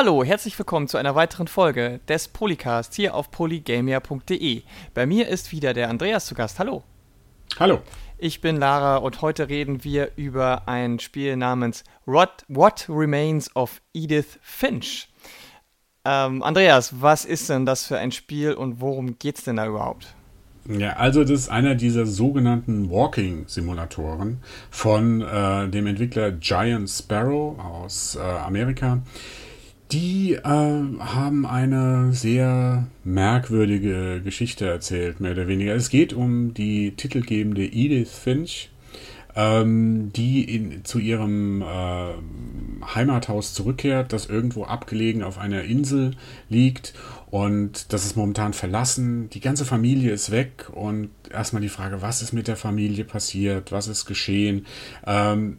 Hallo, herzlich willkommen zu einer weiteren Folge des Polycast hier auf polygamia.de. Bei mir ist wieder der Andreas zu Gast. Hallo. Hallo. Ich bin Lara und heute reden wir über ein Spiel namens What, What Remains of Edith Finch. Ähm, Andreas, was ist denn das für ein Spiel und worum geht's denn da überhaupt? Ja, also das ist einer dieser sogenannten Walking-Simulatoren von äh, dem Entwickler Giant Sparrow aus äh, Amerika. Die äh, haben eine sehr merkwürdige Geschichte erzählt, mehr oder weniger. Es geht um die titelgebende Edith Finch, ähm, die in, zu ihrem äh, Heimathaus zurückkehrt, das irgendwo abgelegen auf einer Insel liegt und das ist momentan verlassen. Die ganze Familie ist weg und erstmal die Frage, was ist mit der Familie passiert, was ist geschehen. Ähm,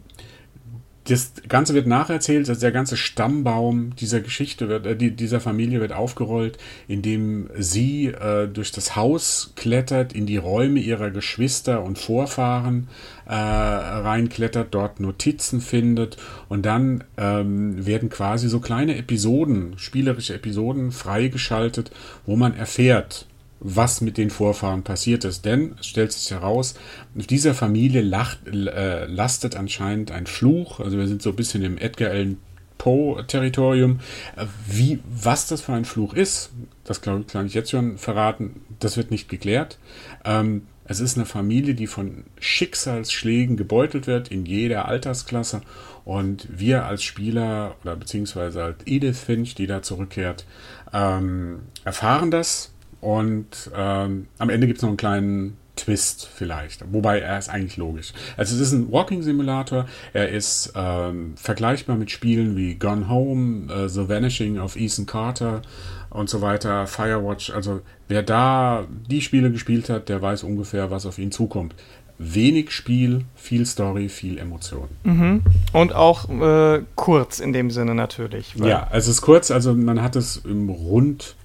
das Ganze wird nacherzählt, also der ganze Stammbaum dieser Geschichte wird, äh, dieser Familie wird aufgerollt, indem sie äh, durch das Haus klettert, in die Räume ihrer Geschwister und Vorfahren äh, reinklettert, dort Notizen findet und dann ähm, werden quasi so kleine Episoden, spielerische Episoden freigeschaltet, wo man erfährt, was mit den Vorfahren passiert ist. Denn es stellt sich heraus, auf dieser Familie lacht, äh, lastet anscheinend ein Fluch. Also wir sind so ein bisschen im Edgar Allan Poe-Territorium. Äh, wie, was das für ein Fluch ist, das glaube ich, kann ich jetzt schon verraten, das wird nicht geklärt. Ähm, es ist eine Familie, die von Schicksalsschlägen gebeutelt wird in jeder Altersklasse. Und wir als Spieler oder beziehungsweise als Edith Finch, die da zurückkehrt, ähm, erfahren das und ähm, am Ende gibt es noch einen kleinen Twist vielleicht. Wobei er ist eigentlich logisch. Also es ist ein Walking-Simulator. Er ist ähm, vergleichbar mit Spielen wie Gone Home, äh, The Vanishing of Ethan Carter und so weiter, Firewatch. Also wer da die Spiele gespielt hat, der weiß ungefähr, was auf ihn zukommt. Wenig Spiel, viel Story, viel Emotion. Mhm. Und auch äh, kurz in dem Sinne natürlich. ja, es ist kurz, also man hat es im Rund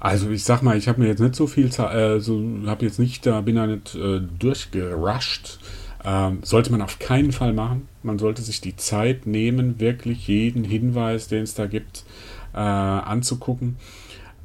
also ich sag mal, ich habe mir jetzt nicht so viel Zeit, äh, so habe jetzt nicht, da bin da nicht äh, durchgerusht. Ähm, sollte man auf keinen Fall machen. Man sollte sich die Zeit nehmen, wirklich jeden Hinweis, den es da gibt, äh, anzugucken.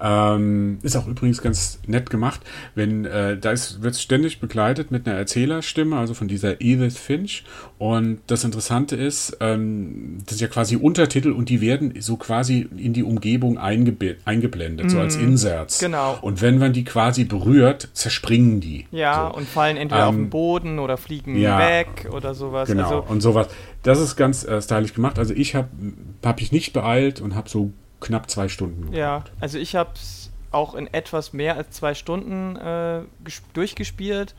Ähm, ist auch übrigens ganz nett gemacht, wenn äh, da wird ständig begleitet mit einer Erzählerstimme, also von dieser Edith Finch. Und das Interessante ist, ähm, das ist ja quasi Untertitel und die werden so quasi in die Umgebung eingeblendet, mm, so als mhm. Inserts. Genau. Und wenn man die quasi berührt, zerspringen die. Ja, so. und fallen entweder ähm, auf den Boden oder fliegen ja, weg oder sowas. Genau, also, und sowas. Das ist ganz äh, stylisch gemacht. Also ich habe hab mich nicht beeilt und habe so knapp zwei Stunden. Ja, also ich habe es auch in etwas mehr als zwei Stunden äh, durchgespielt.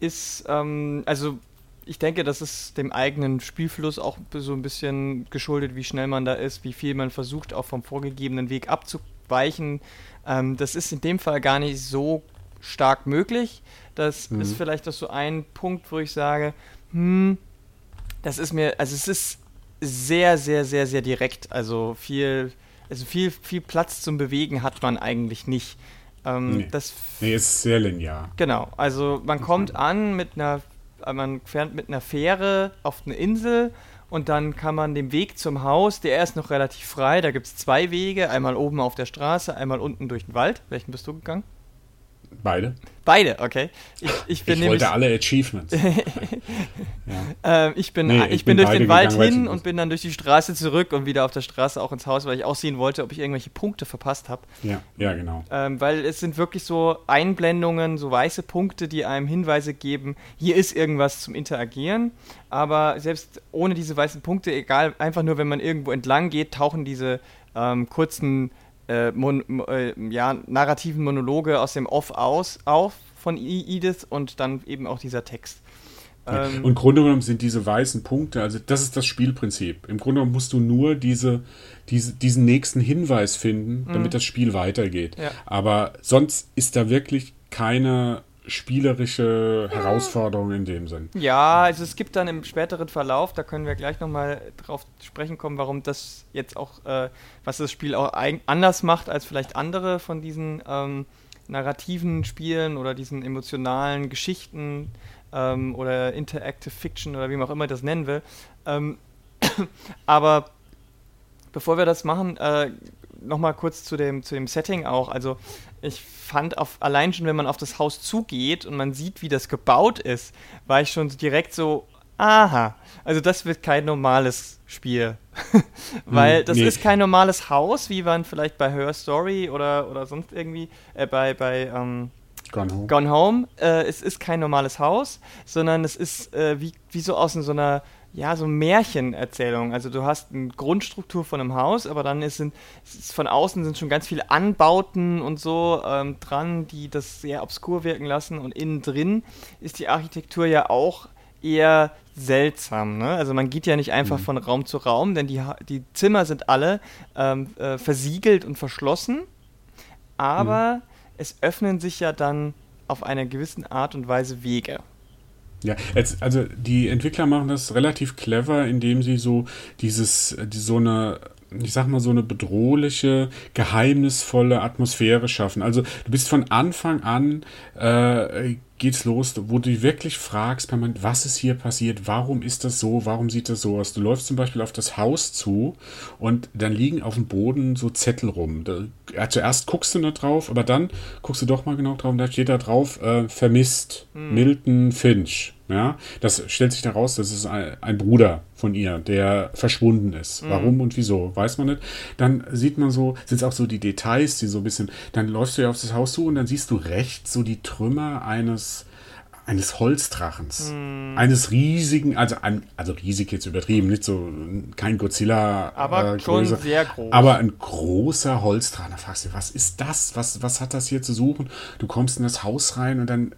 Ist, ähm, also ich denke, das ist dem eigenen Spielfluss auch so ein bisschen geschuldet, wie schnell man da ist, wie viel man versucht, auch vom vorgegebenen Weg abzuweichen. Ähm, das ist in dem Fall gar nicht so stark möglich. Das mhm. ist vielleicht auch so ein Punkt, wo ich sage, hm, das ist mir, also es ist sehr, sehr, sehr, sehr direkt. Also viel also viel, viel Platz zum Bewegen hat man eigentlich nicht. Ähm, nee. Das nee, ist sehr linear. Genau, also man kommt an mit einer, man fährt mit einer Fähre auf eine Insel und dann kann man den Weg zum Haus, der ist noch relativ frei, da gibt es zwei Wege, einmal oben auf der Straße, einmal unten durch den Wald. Welchen bist du gegangen? Beide. Beide, okay. Ich, ich, bin ich wollte alle Achievements. ja. ähm, ich bin, nee, ich, ich bin, bin durch den Wald hin und bin dann durch die Straße zurück und wieder auf der Straße auch ins Haus, weil ich auch sehen wollte, ob ich irgendwelche Punkte verpasst habe. Ja, ja, genau. Ähm, weil es sind wirklich so Einblendungen, so weiße Punkte, die einem Hinweise geben, hier ist irgendwas zum Interagieren. Aber selbst ohne diese weißen Punkte, egal, einfach nur, wenn man irgendwo entlang geht, tauchen diese ähm, kurzen äh, mon, äh, ja, narrativen Monologe aus dem Off aus, auf von Edith und dann eben auch dieser Text. Ähm, und im Grunde genommen sind diese weißen Punkte, also das ist das Spielprinzip. Im Grunde genommen musst du nur diese, diese, diesen nächsten Hinweis finden, damit mhm. das Spiel weitergeht. Ja. Aber sonst ist da wirklich keine spielerische Herausforderung in dem Sinn. Ja, also es gibt dann im späteren Verlauf, da können wir gleich nochmal drauf sprechen kommen, warum das jetzt auch, äh, was das Spiel auch anders macht als vielleicht andere von diesen ähm, narrativen Spielen oder diesen emotionalen Geschichten ähm, oder Interactive Fiction oder wie man auch immer das nennen will. Ähm, aber bevor wir das machen, äh, nochmal kurz zu dem, zu dem Setting auch. Also ich fand auf, allein schon, wenn man auf das Haus zugeht und man sieht, wie das gebaut ist, war ich schon direkt so, aha, also das wird kein normales Spiel. Weil hm, das nee. ist kein normales Haus, wie man vielleicht bei Her Story oder, oder sonst irgendwie, äh, bei, bei ähm, Gone Home. Gone Home. Äh, es ist kein normales Haus, sondern es ist äh, wie, wie so aus so einer ja, so Märchenerzählung. Also du hast eine Grundstruktur von einem Haus, aber dann ist, sind, ist von außen sind schon ganz viele Anbauten und so ähm, dran, die das sehr obskur wirken lassen. Und innen drin ist die Architektur ja auch eher seltsam. Ne? Also man geht ja nicht einfach mhm. von Raum zu Raum, denn die, die Zimmer sind alle ähm, äh, versiegelt und verschlossen, aber mhm. es öffnen sich ja dann auf eine gewisse Art und Weise Wege. Ja, jetzt, also die Entwickler machen das relativ clever, indem sie so dieses, die, so eine ich sag mal, so eine bedrohliche, geheimnisvolle Atmosphäre schaffen. Also du bist von Anfang an äh, geht's los, wo du wirklich fragst, was ist hier passiert, warum ist das so, warum sieht das so aus. Du läufst zum Beispiel auf das Haus zu und dann liegen auf dem Boden so Zettel rum. Da, ja, zuerst guckst du nicht drauf, aber dann guckst du doch mal genau drauf und da steht da drauf, äh, vermisst, hm. Milton Finch. Ja, das stellt sich daraus, das ist ein, ein, Bruder von ihr, der verschwunden ist. Mhm. Warum und wieso, weiß man nicht. Dann sieht man so, sind es auch so die Details, die so ein bisschen, dann läufst du ja auf das Haus zu und dann siehst du rechts so die Trümmer eines eines Holzdrachens, mm. eines riesigen, also ein, also riesig jetzt übertrieben, nicht so kein Godzilla, aber äh, schon sehr groß, aber ein großer Holzdrachen. Da fragst du, was ist das? Was was hat das hier zu suchen? Du kommst in das Haus rein und dann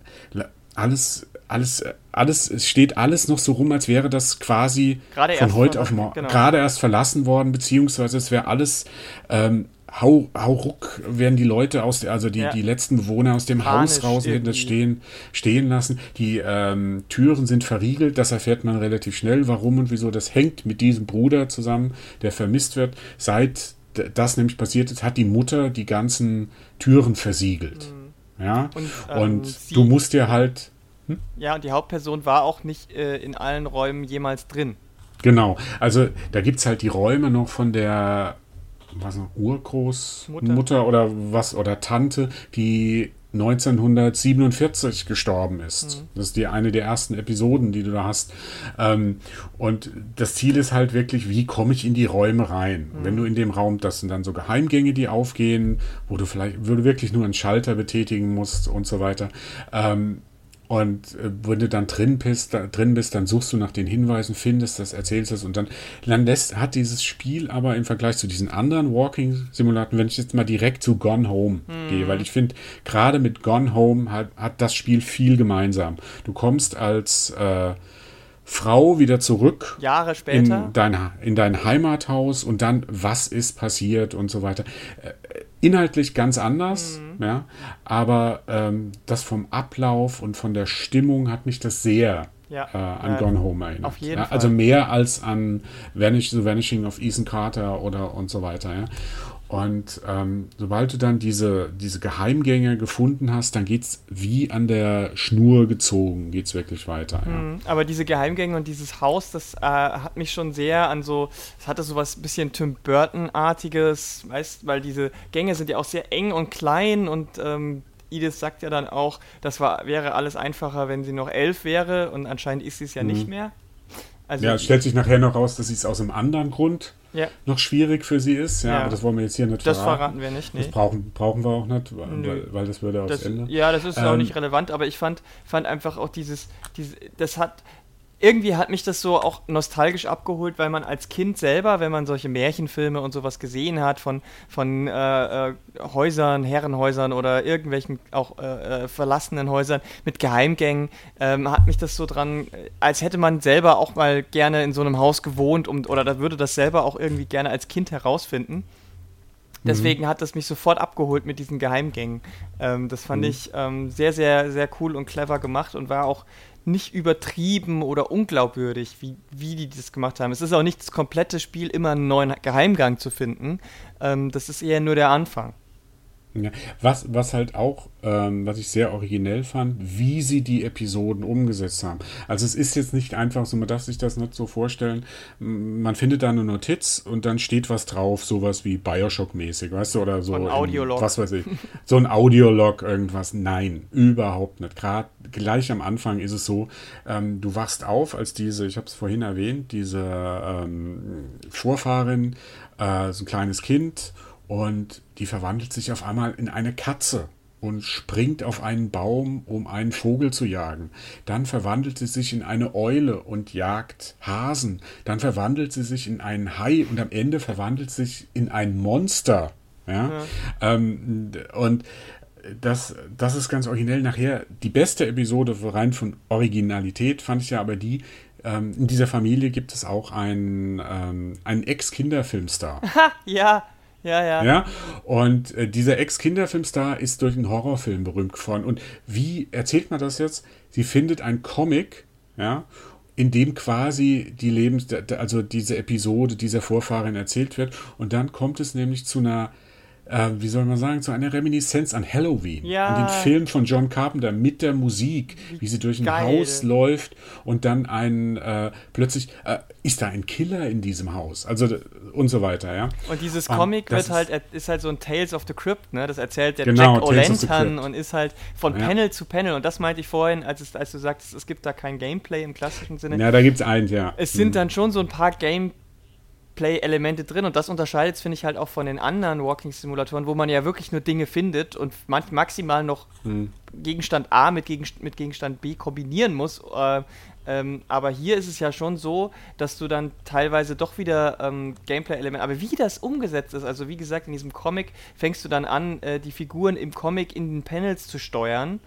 alles alles, alles, es steht alles noch so rum, als wäre das quasi gerade von heute auf morgen genau. gerade erst verlassen worden, beziehungsweise es wäre alles ähm, hau, hau ruck werden die Leute aus, der, also die, ja. die letzten Bewohner aus dem Panisch Haus raus, hätten das stehen, stehen lassen. Die ähm, Türen sind verriegelt, das erfährt man relativ schnell, warum und wieso. Das hängt mit diesem Bruder zusammen, der vermisst wird. Seit das nämlich passiert ist, hat die Mutter die ganzen Türen versiegelt. Mhm. Ja, und, ähm, und du musst dir halt hm? Ja, und die Hauptperson war auch nicht äh, in allen Räumen jemals drin. Genau, also da gibt es halt die Räume noch von der was noch, Urgroßmutter Mutter oder was oder Tante, die 1947 gestorben ist. Mhm. Das ist die eine der ersten Episoden, die du da hast. Ähm, und das Ziel ist halt wirklich, wie komme ich in die Räume rein? Mhm. Wenn du in dem Raum, das sind dann so Geheimgänge, die aufgehen, wo du vielleicht, wo du wirklich nur einen Schalter betätigen musst und so weiter. Ähm, und äh, wenn du dann drin bist, da, drin bist, dann suchst du nach den Hinweisen, findest das, erzählst das und dann, dann lässt, hat dieses Spiel aber im Vergleich zu diesen anderen Walking-Simulaten, wenn ich jetzt mal direkt zu Gone Home hm. gehe, weil ich finde, gerade mit Gone Home hat, hat das Spiel viel gemeinsam. Du kommst als äh, Frau wieder zurück. Jahre später. In dein, in dein Heimathaus und dann, was ist passiert und so weiter. Inhaltlich ganz anders, mhm. ja, aber ähm, das vom Ablauf und von der Stimmung hat mich das sehr ja, äh, an äh, Gone Home erinnert. Auf jeden ja, Fall. Also mehr als an Vanish, The Vanishing of Ethan Carter oder und so weiter. Ja. Und ähm, sobald du dann diese, diese Geheimgänge gefunden hast, dann geht es wie an der Schnur gezogen, geht es wirklich weiter. Ja. Mhm, aber diese Geheimgänge und dieses Haus, das äh, hat mich schon sehr an so, es hatte so was bisschen Tim Burton-artiges, weißt, weil diese Gänge sind ja auch sehr eng und klein und ähm, Edith sagt ja dann auch, das war, wäre alles einfacher, wenn sie noch elf wäre und anscheinend ist sie es ja mhm. nicht mehr. Also ja, es stellt sich nachher noch raus, dass es aus einem anderen Grund ja. noch schwierig für sie ist. Ja, ja, aber das wollen wir jetzt hier nicht das verraten. Das verraten wir nicht. Nee. Das brauchen, brauchen wir auch nicht, weil, weil das würde aufs das, Ende. Ja, das ist ähm, auch nicht relevant, aber ich fand, fand einfach auch dieses, dieses, das hat, irgendwie hat mich das so auch nostalgisch abgeholt, weil man als Kind selber, wenn man solche Märchenfilme und sowas gesehen hat von, von äh, äh, Häusern, Herrenhäusern oder irgendwelchen auch äh, äh verlassenen Häusern mit Geheimgängen, ähm, hat mich das so dran, als hätte man selber auch mal gerne in so einem Haus gewohnt und, oder da würde das selber auch irgendwie gerne als Kind herausfinden. Deswegen mhm. hat das mich sofort abgeholt mit diesen Geheimgängen. Ähm, das fand mhm. ich ähm, sehr, sehr, sehr cool und clever gemacht und war auch nicht übertrieben oder unglaubwürdig, wie, wie die das gemacht haben. Es ist auch nicht das komplette Spiel, immer einen neuen Geheimgang zu finden. Ähm, das ist eher nur der Anfang. Ja, was, was halt auch, ähm, was ich sehr originell fand, wie sie die Episoden umgesetzt haben. Also es ist jetzt nicht einfach so, man darf sich das nicht so vorstellen, man findet da eine Notiz und dann steht was drauf, sowas wie Bioshock-mäßig, weißt du, oder so. Ein Audiolog. Was weiß ich. So ein Audiolog, irgendwas. Nein, überhaupt nicht. Gerade gleich am Anfang ist es so, ähm, du wachst auf, als diese, ich habe es vorhin erwähnt, diese ähm, Vorfahrin, äh, so ein kleines Kind und die verwandelt sich auf einmal in eine Katze und springt auf einen Baum, um einen Vogel zu jagen. Dann verwandelt sie sich in eine Eule und jagt Hasen. Dann verwandelt sie sich in einen Hai und am Ende verwandelt sie sich in ein Monster. Ja? ja. Ähm, und das, das ist ganz originell. Nachher die beste Episode rein von Originalität fand ich ja aber die, ähm, in dieser Familie gibt es auch einen, ähm, einen Ex-Kinderfilmstar. ja, ja, ja. Ja, und äh, dieser Ex-Kinderfilmstar ist durch einen Horrorfilm berühmt geworden. Und wie erzählt man das jetzt? Sie findet einen Comic, ja, in dem quasi die Lebens, also diese Episode dieser Vorfahrin erzählt wird. Und dann kommt es nämlich zu einer äh, wie soll man sagen, zu einer Reminiszenz an Halloween. Ja. An den Film von John Carpenter mit der Musik, wie sie durch ein Geil. Haus läuft und dann ein, äh, plötzlich, äh, ist da ein Killer in diesem Haus? Also, und so weiter, ja. Und dieses Comic wird halt, ist halt so ein Tales of the Crypt, ne? Das erzählt der genau, Jack O'Lantern und ist halt von ja. Panel zu Panel. Und das meinte ich vorhin, als, es, als du sagtest, es gibt da kein Gameplay im klassischen Sinne. Ja, da gibt es eins, ja. Es sind mhm. dann schon so ein paar Gameplay Play-Elemente drin und das unterscheidet es, finde ich, halt auch von den anderen Walking-Simulatoren, wo man ja wirklich nur Dinge findet und maximal noch hm. Gegenstand A mit, Gegen mit Gegenstand B kombinieren muss. Äh, ähm, aber hier ist es ja schon so, dass du dann teilweise doch wieder ähm, Gameplay-Elemente, aber wie das umgesetzt ist, also wie gesagt, in diesem Comic fängst du dann an, äh, die Figuren im Comic in den Panels zu steuern.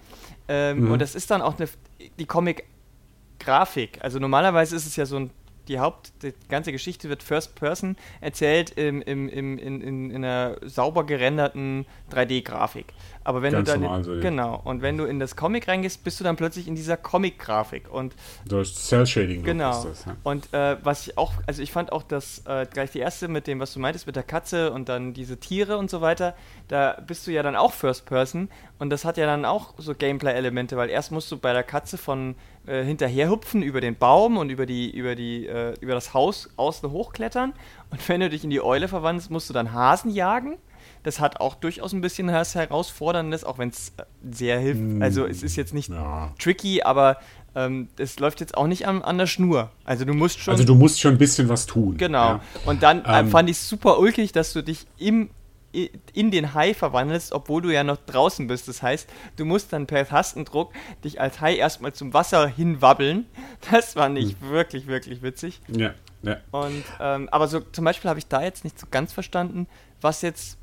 Ähm, mhm. Und das ist dann auch eine, die Comic-Grafik. Also normalerweise ist es ja so ein die Haupt, die ganze Geschichte wird First Person erzählt im, im, im, in, in, in einer sauber gerenderten 3D-Grafik. Aber wenn Ganz du dann so, genau und wenn du in das Comic reingehst, bist du dann plötzlich in dieser Comic-Grafik und durch Cell Shading. Genau. Das, ja. Und äh, was ich auch, also ich fand auch das äh, gleich die erste mit dem, was du meintest mit der Katze und dann diese Tiere und so weiter. Da bist du ja dann auch First Person und das hat ja dann auch so Gameplay-Elemente, weil erst musst du bei der Katze von äh, hinterherhupfen über den Baum und über die über die äh, über das Haus außen hochklettern und wenn du dich in die Eule verwandelst, musst du dann Hasen jagen das hat auch durchaus ein bisschen was Herausforderndes, auch wenn es äh, sehr hilft. Mm. Also es ist jetzt nicht ja. tricky, aber ähm, es läuft jetzt auch nicht an, an, der Schnur. Also du musst schon. Also du musst schon ein bisschen was tun. Genau. Ja. Und dann äh, ähm, fand ich es super ulkig, dass du dich im in den Hai verwandelst, obwohl du ja noch draußen bist. Das heißt, du musst dann per Tastendruck dich als Hai erstmal zum Wasser hinwabbeln. Das war nicht hm. wirklich, wirklich witzig. Ja, ja. Und, ähm, aber so zum Beispiel habe ich da jetzt nicht so ganz verstanden, was jetzt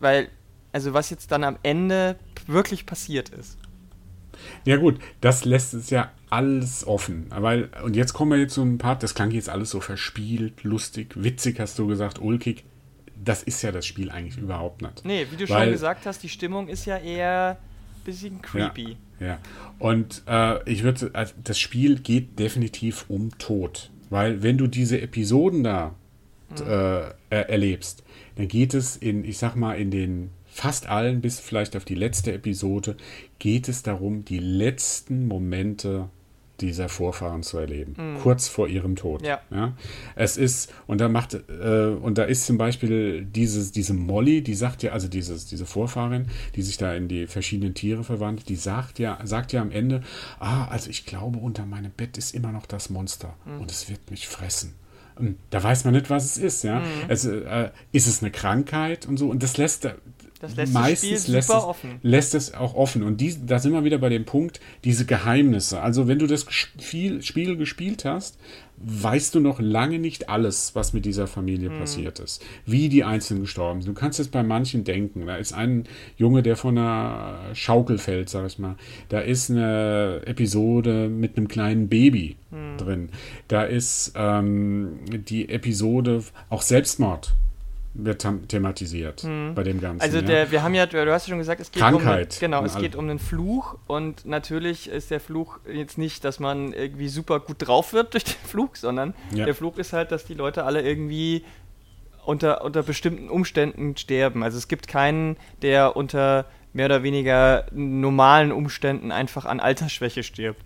weil, also was jetzt dann am Ende wirklich passiert ist. Ja gut, das lässt es ja alles offen. Weil, und jetzt kommen wir jetzt zu einem Part, das klang jetzt alles so verspielt, lustig, witzig, hast du gesagt, ulkig. Das ist ja das Spiel eigentlich überhaupt nicht. Nee, wie du Weil, schon gesagt hast, die Stimmung ist ja eher ein bisschen creepy. Ja, ja. und äh, ich würde, also das Spiel geht definitiv um Tod. Weil wenn du diese Episoden da mhm. äh, erlebst, dann geht es in, ich sag mal, in den fast allen, bis vielleicht auf die letzte Episode, geht es darum, die letzten Momente dieser Vorfahren zu erleben, mhm. kurz vor ihrem Tod. Ja. ja. Es ist, und da macht, äh, und da ist zum Beispiel dieses, diese Molly, die sagt ja, also dieses, diese Vorfahrin, die sich da in die verschiedenen Tiere verwandelt, die sagt ja, sagt ja am Ende, ah, also ich glaube, unter meinem Bett ist immer noch das Monster mhm. und es wird mich fressen. Ähm, da weiß man nicht, was es ist, ja. Mhm. Also, äh, ist es eine Krankheit und so? Und das lässt, das lässt meistens lässt es, lässt es auch offen. Und die, da sind wir wieder bei dem Punkt, diese Geheimnisse. Also wenn du das Spiel, Spiel gespielt hast, weißt du noch lange nicht alles, was mit dieser Familie hm. passiert ist. Wie die Einzelnen gestorben sind. Du kannst es bei manchen denken. Da ist ein Junge, der von einer Schaukel fällt, sag ich mal. Da ist eine Episode mit einem kleinen Baby hm. drin. Da ist ähm, die Episode auch Selbstmord wird thematisiert hm. bei dem Ganzen. Also der, ja. wir haben ja, du hast ja schon gesagt, es geht Krankheit um genau, es geht um einen Fluch und natürlich ist der Fluch jetzt nicht, dass man irgendwie super gut drauf wird durch den Fluch, sondern ja. der Fluch ist halt, dass die Leute alle irgendwie unter, unter bestimmten Umständen sterben. Also es gibt keinen, der unter mehr oder weniger normalen Umständen einfach an Altersschwäche stirbt.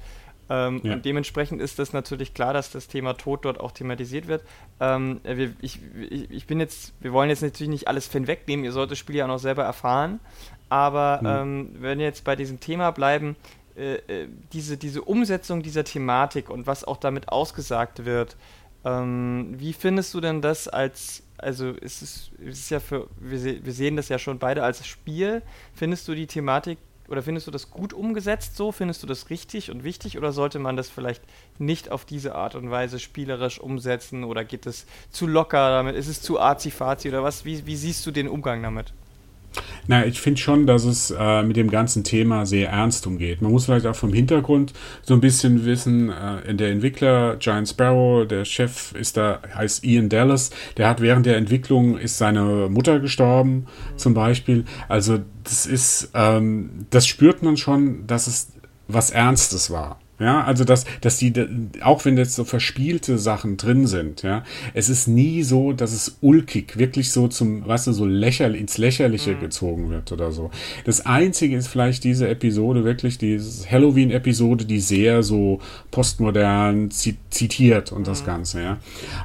Ähm, ja. Und dementsprechend ist das natürlich klar, dass das Thema Tod dort auch thematisiert wird. Ähm, wir, ich, ich, bin jetzt, wir wollen jetzt natürlich nicht alles Fan wegnehmen, ihr sollt das Spiel ja auch noch selber erfahren. Aber mhm. ähm, wenn wir jetzt bei diesem Thema bleiben, äh, äh, diese, diese Umsetzung dieser Thematik und was auch damit ausgesagt wird, ähm, wie findest du denn das als, also ist es, ist es ja für, wir, wir sehen das ja schon beide als Spiel, findest du die Thematik oder findest du das gut umgesetzt so? Findest du das richtig und wichtig oder sollte man das vielleicht nicht auf diese Art und Weise spielerisch umsetzen oder geht es zu locker damit? Ist es zu arzi-fazi oder was? Wie, wie siehst du den Umgang damit? Na, ich finde schon, dass es äh, mit dem ganzen Thema sehr ernst umgeht. Man muss vielleicht auch vom Hintergrund so ein bisschen wissen, äh, der Entwickler Giant Sparrow, der Chef ist da, heißt Ian Dallas, der hat während der Entwicklung ist seine Mutter gestorben, mhm. zum Beispiel. Also das ist, ähm, das spürt man schon, dass es was Ernstes war. Ja, also dass, dass die, auch wenn jetzt so verspielte Sachen drin sind, ja, es ist nie so, dass es ulkig, wirklich so zum, weißt du, so lächerlich, ins Lächerliche mhm. gezogen wird oder so. Das Einzige ist vielleicht diese Episode, wirklich diese Halloween-Episode, die sehr so postmodern zitiert und mhm. das Ganze, ja.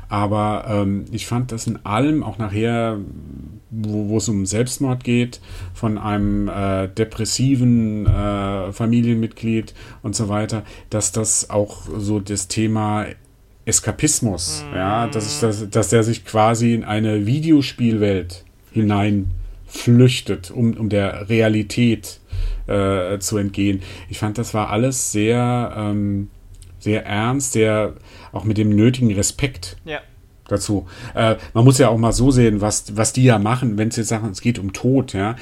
Aber ähm, ich fand das in allem auch nachher wo, wo es um Selbstmord geht, von einem äh, depressiven äh, Familienmitglied und so weiter, dass das auch so das Thema Eskapismus, mhm. ja, dass, dass, dass der sich quasi in eine Videospielwelt hineinflüchtet, um, um der Realität äh, zu entgehen. Ich fand, das war alles sehr, ähm, sehr ernst, sehr auch mit dem nötigen Respekt. Ja dazu. Äh, man muss ja auch mal so sehen, was, was die ja machen, wenn es jetzt sagen, es geht um Tod, ja.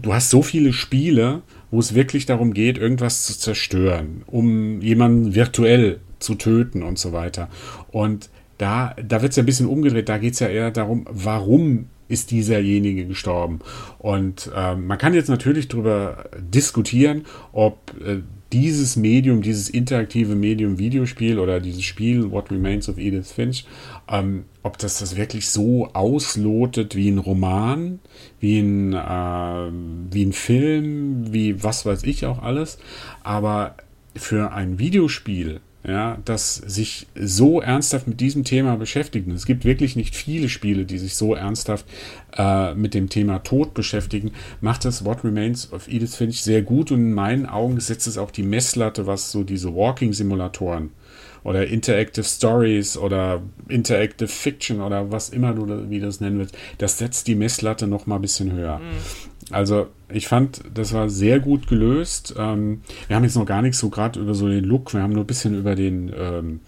Du hast so viele Spiele, wo es wirklich darum geht, irgendwas zu zerstören, um jemanden virtuell zu töten und so weiter. Und da, da wird es ja ein bisschen umgedreht, da geht es ja eher darum, warum ist dieserjenige gestorben. Und äh, man kann jetzt natürlich darüber diskutieren, ob äh, dieses Medium, dieses interaktive Medium Videospiel oder dieses Spiel What Remains of Edith Finch, ähm, ob das das wirklich so auslotet wie ein Roman, wie ein, äh, wie ein Film, wie was weiß ich auch alles. Aber für ein Videospiel ja, das sich so ernsthaft mit diesem Thema beschäftigen. Es gibt wirklich nicht viele Spiele, die sich so ernsthaft äh, mit dem Thema Tod beschäftigen. Macht das What Remains of Edith Finch sehr gut und in meinen Augen setzt es auch die Messlatte, was so diese Walking-Simulatoren oder Interactive Stories oder Interactive Fiction oder was immer du wie das nennen willst, das setzt die Messlatte noch mal ein bisschen höher. Mhm. Also ich fand, das war sehr gut gelöst. Ähm, wir haben jetzt noch gar nichts so gerade über so den Look, wir haben nur ein bisschen über den ähm,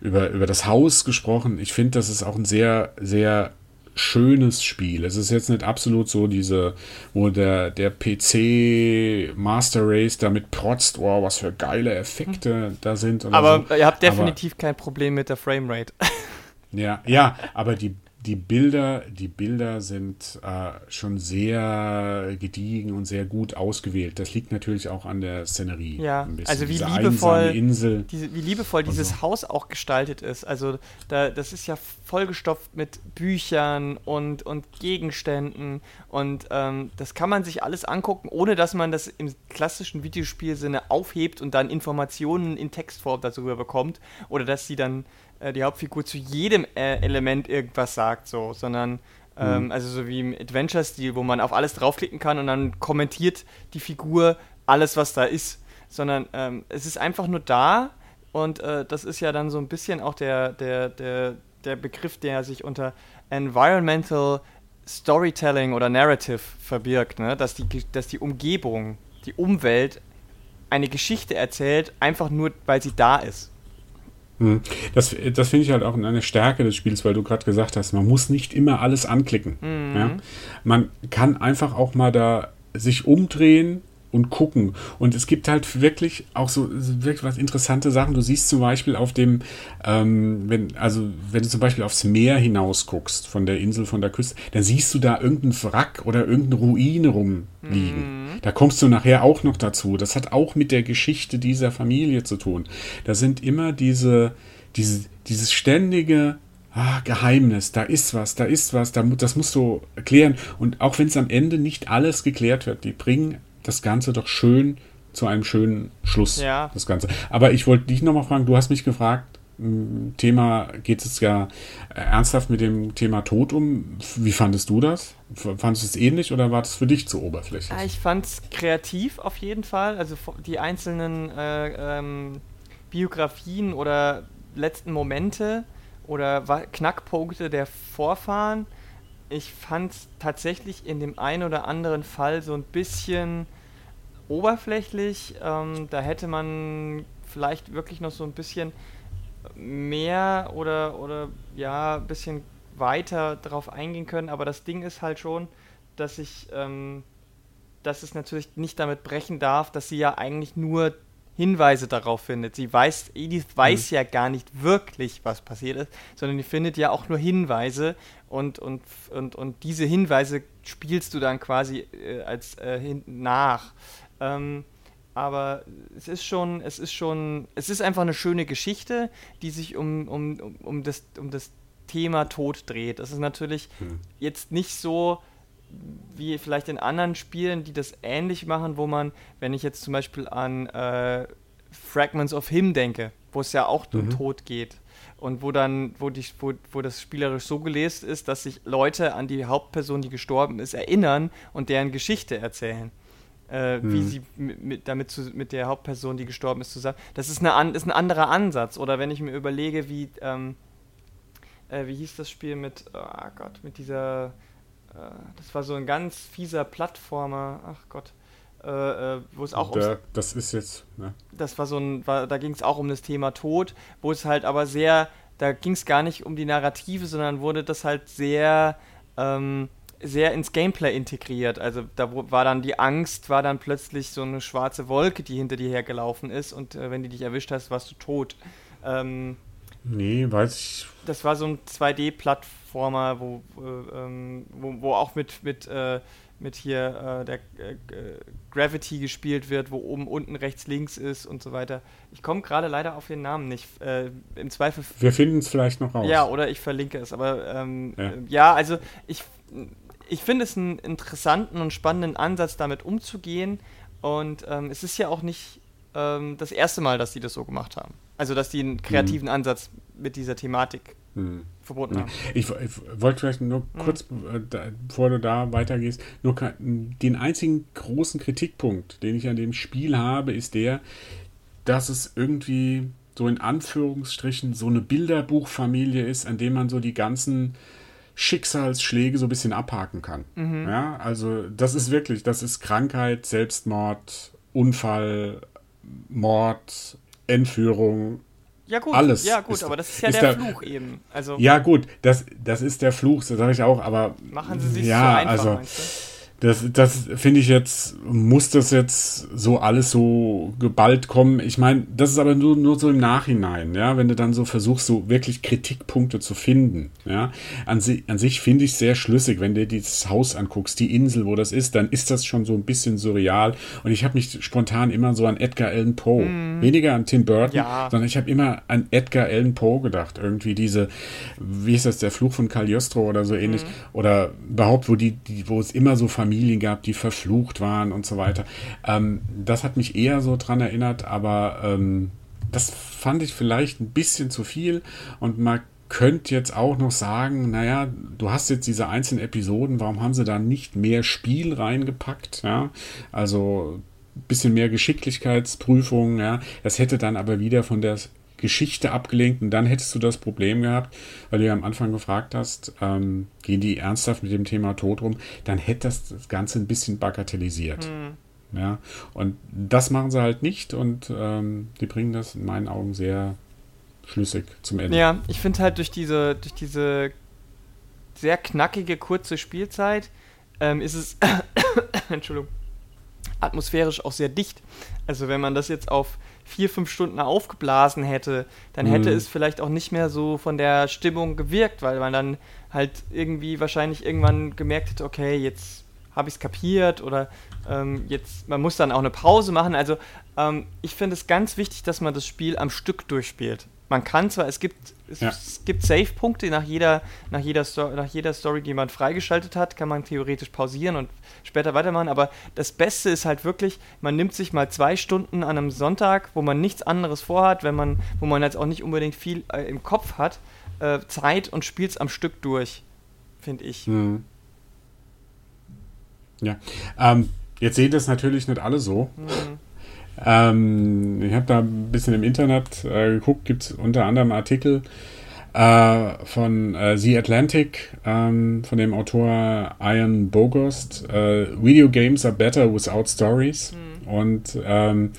über, über das Haus gesprochen. Ich finde, das ist auch ein sehr, sehr schönes Spiel. Es ist jetzt nicht absolut so diese, wo der, der PC Master Race damit protzt, wow, was für geile Effekte mhm. da sind. aber so. ihr habt definitiv aber, kein Problem mit der Framerate. Ja, ja, aber die die Bilder, die Bilder sind äh, schon sehr gediegen und sehr gut ausgewählt. Das liegt natürlich auch an der Szenerie. Ja, also wie Diese liebevoll, Insel diese, wie liebevoll dieses so. Haus auch gestaltet ist. Also da, das ist ja vollgestopft mit Büchern und, und Gegenständen und ähm, das kann man sich alles angucken, ohne dass man das im klassischen Videospielsinne aufhebt und dann Informationen in Textform darüber bekommt oder dass sie dann äh, die Hauptfigur zu jedem äh, Element irgendwas sagt, so, sondern ähm, mhm. also so wie im Adventure-Stil, wo man auf alles draufklicken kann und dann kommentiert die Figur alles, was da ist, sondern ähm, es ist einfach nur da und äh, das ist ja dann so ein bisschen auch der, der, der, der Begriff, der sich unter Environmental Storytelling oder Narrative verbirgt, ne? dass, die, dass die Umgebung, die Umwelt eine Geschichte erzählt, einfach nur, weil sie da ist. Hm. Das, das finde ich halt auch eine Stärke des Spiels, weil du gerade gesagt hast, man muss nicht immer alles anklicken. Mhm. Ja? Man kann einfach auch mal da sich umdrehen und gucken. Und es gibt halt wirklich auch so wirklich was interessante Sachen. Du siehst zum Beispiel auf dem, ähm, wenn, also wenn du zum Beispiel aufs Meer hinaus guckst, von der Insel, von der Küste, dann siehst du da irgendeinen Wrack oder irgendeine Ruine rumliegen. Mhm. Da kommst du nachher auch noch dazu. Das hat auch mit der Geschichte dieser Familie zu tun. Da sind immer diese, diese, dieses ständige ah, Geheimnis, da ist was, da ist was, da, das musst du erklären. Und auch wenn es am Ende nicht alles geklärt wird, die bringen das Ganze doch schön zu einem schönen Schluss. Ja. Das Ganze. Aber ich wollte dich nochmal fragen, du hast mich gefragt, Thema geht es ja ernsthaft mit dem Thema Tod um. Wie fandest du das? Fandest du es ähnlich oder war das für dich zu oberflächlich? Ich fand es kreativ auf jeden Fall. Also die einzelnen äh, ähm, Biografien oder letzten Momente oder Knackpunkte der Vorfahren. Ich fand es tatsächlich in dem einen oder anderen Fall so ein bisschen oberflächlich. Ähm, da hätte man vielleicht wirklich noch so ein bisschen mehr oder, oder ja, ein bisschen weiter darauf eingehen können, aber das Ding ist halt schon, dass ich, ähm, dass es natürlich nicht damit brechen darf, dass sie ja eigentlich nur Hinweise darauf findet. Sie weiß, Edith weiß mhm. ja gar nicht wirklich, was passiert ist, sondern die findet ja auch nur Hinweise und, und, und, und diese Hinweise spielst du dann quasi äh, als äh, nach. Ähm, aber es ist schon, es ist schon, es ist einfach eine schöne Geschichte, die sich um, um, um, das, um das Thema Tod dreht. Das ist natürlich hm. jetzt nicht so wie vielleicht in anderen Spielen, die das ähnlich machen, wo man, wenn ich jetzt zum Beispiel an äh, Fragments of Him denke, wo es ja auch mhm. um Tod geht und wo dann, wo, die, wo, wo das spielerisch so gelesen ist, dass sich Leute an die Hauptperson, die gestorben ist, erinnern und deren Geschichte erzählen äh, hm. wie sie mit, damit zu, mit der Hauptperson, die gestorben ist, zusammen. Das ist, eine, ist ein anderer Ansatz. Oder wenn ich mir überlege, wie, ähm, äh, wie hieß das Spiel mit, oh Gott, mit dieser, äh, das war so ein ganz fieser Plattformer, ach Gott. Äh, äh, wo es auch da, das ist jetzt ne? das war so ein war, da ging es auch um das Thema Tod wo es halt aber sehr da ging es gar nicht um die Narrative sondern wurde das halt sehr ähm, sehr ins Gameplay integriert. Also da war dann die Angst, war dann plötzlich so eine schwarze Wolke, die hinter dir hergelaufen ist und äh, wenn die dich erwischt hast, warst du tot. Ähm, nee, weiß ich. Das war so ein 2D-Plattformer, wo, äh, ähm, wo, wo, auch mit, mit, äh, mit hier äh, der äh, Gravity gespielt wird, wo oben, unten, rechts, links ist und so weiter. Ich komme gerade leider auf den Namen nicht. Äh, Im Zweifel. Wir finden es vielleicht noch raus. Ja, oder ich verlinke es. Aber ähm, ja. ja, also ich ich finde es einen interessanten und spannenden Ansatz, damit umzugehen. Und ähm, es ist ja auch nicht ähm, das erste Mal, dass die das so gemacht haben. Also, dass die einen kreativen mhm. Ansatz mit dieser Thematik mhm. verbunden mhm. haben. Ich, ich, wollte vielleicht nur mhm. kurz, äh, da, bevor du da weitergehst, nur den einzigen großen Kritikpunkt, den ich an dem Spiel habe, ist der, dass es irgendwie so in Anführungsstrichen so eine Bilderbuchfamilie ist, an dem man so die ganzen Schicksalsschläge so ein bisschen abhaken kann. Mhm. Ja, also das ist wirklich, das ist Krankheit, Selbstmord, Unfall, Mord, Entführung, ja gut, alles. Ja gut, aber das ist ja ist der, der, Fluch eben. Also ja gut, das, das ist der Fluch, das sage ich auch, aber machen Sie sich ja, so einfach, also, das, das finde ich jetzt, muss das jetzt so alles so geballt kommen. Ich meine, das ist aber nur, nur so im Nachhinein, ja, wenn du dann so versuchst, so wirklich Kritikpunkte zu finden, ja. An, si an sich finde ich sehr schlüssig, wenn du dieses Haus anguckst, die Insel, wo das ist, dann ist das schon so ein bisschen surreal. Und ich habe mich spontan immer so an Edgar Allan Poe, mm. weniger an Tim Burton, ja. sondern ich habe immer an Edgar Allan Poe gedacht. Irgendwie diese, wie ist das, der Fluch von Cagliostro oder so ähnlich. Mm. Oder überhaupt, wo die, die, wo es immer so Familien Familien gab, die verflucht waren und so weiter. Ähm, das hat mich eher so dran erinnert, aber ähm, das fand ich vielleicht ein bisschen zu viel und man könnte jetzt auch noch sagen, naja, du hast jetzt diese einzelnen Episoden, warum haben sie da nicht mehr Spiel reingepackt? Ja, also ein bisschen mehr Geschicklichkeitsprüfung, ja. Das hätte dann aber wieder von der Geschichte abgelenkt und dann hättest du das Problem gehabt, weil du ja am Anfang gefragt hast, ähm, gehen die ernsthaft mit dem Thema Tod rum, dann hätte das, das Ganze ein bisschen bagatellisiert. Mhm. Ja, und das machen sie halt nicht und ähm, die bringen das in meinen Augen sehr schlüssig zum Ende. Ja, ich finde halt durch diese, durch diese sehr knackige, kurze Spielzeit ähm, ist es, Entschuldigung, atmosphärisch auch sehr dicht. Also wenn man das jetzt auf vier, fünf Stunden aufgeblasen hätte, dann mhm. hätte es vielleicht auch nicht mehr so von der Stimmung gewirkt, weil man dann halt irgendwie wahrscheinlich irgendwann gemerkt hätte, okay, jetzt habe ich es kapiert oder ähm, jetzt, man muss dann auch eine Pause machen. Also ähm, ich finde es ganz wichtig, dass man das Spiel am Stück durchspielt. Man kann zwar, es gibt, es, ja. gibt Save-Punkte nach jeder, nach, jeder nach jeder Story, die man freigeschaltet hat, kann man theoretisch pausieren und später weitermachen, aber das Beste ist halt wirklich, man nimmt sich mal zwei Stunden an einem Sonntag, wo man nichts anderes vorhat, wenn man, wo man jetzt auch nicht unbedingt viel äh, im Kopf hat, äh, Zeit und spielt es am Stück durch, finde ich. Mhm. Ja, ähm, jetzt sehen das natürlich nicht alle so. Mhm. Ähm, ich habe da ein bisschen im Internet äh, geguckt, gibt es unter anderem Artikel äh, von äh, The Atlantic, ähm, von dem Autor Ian Bogost. Äh, Video Games are better without stories. Mhm. Und ähm,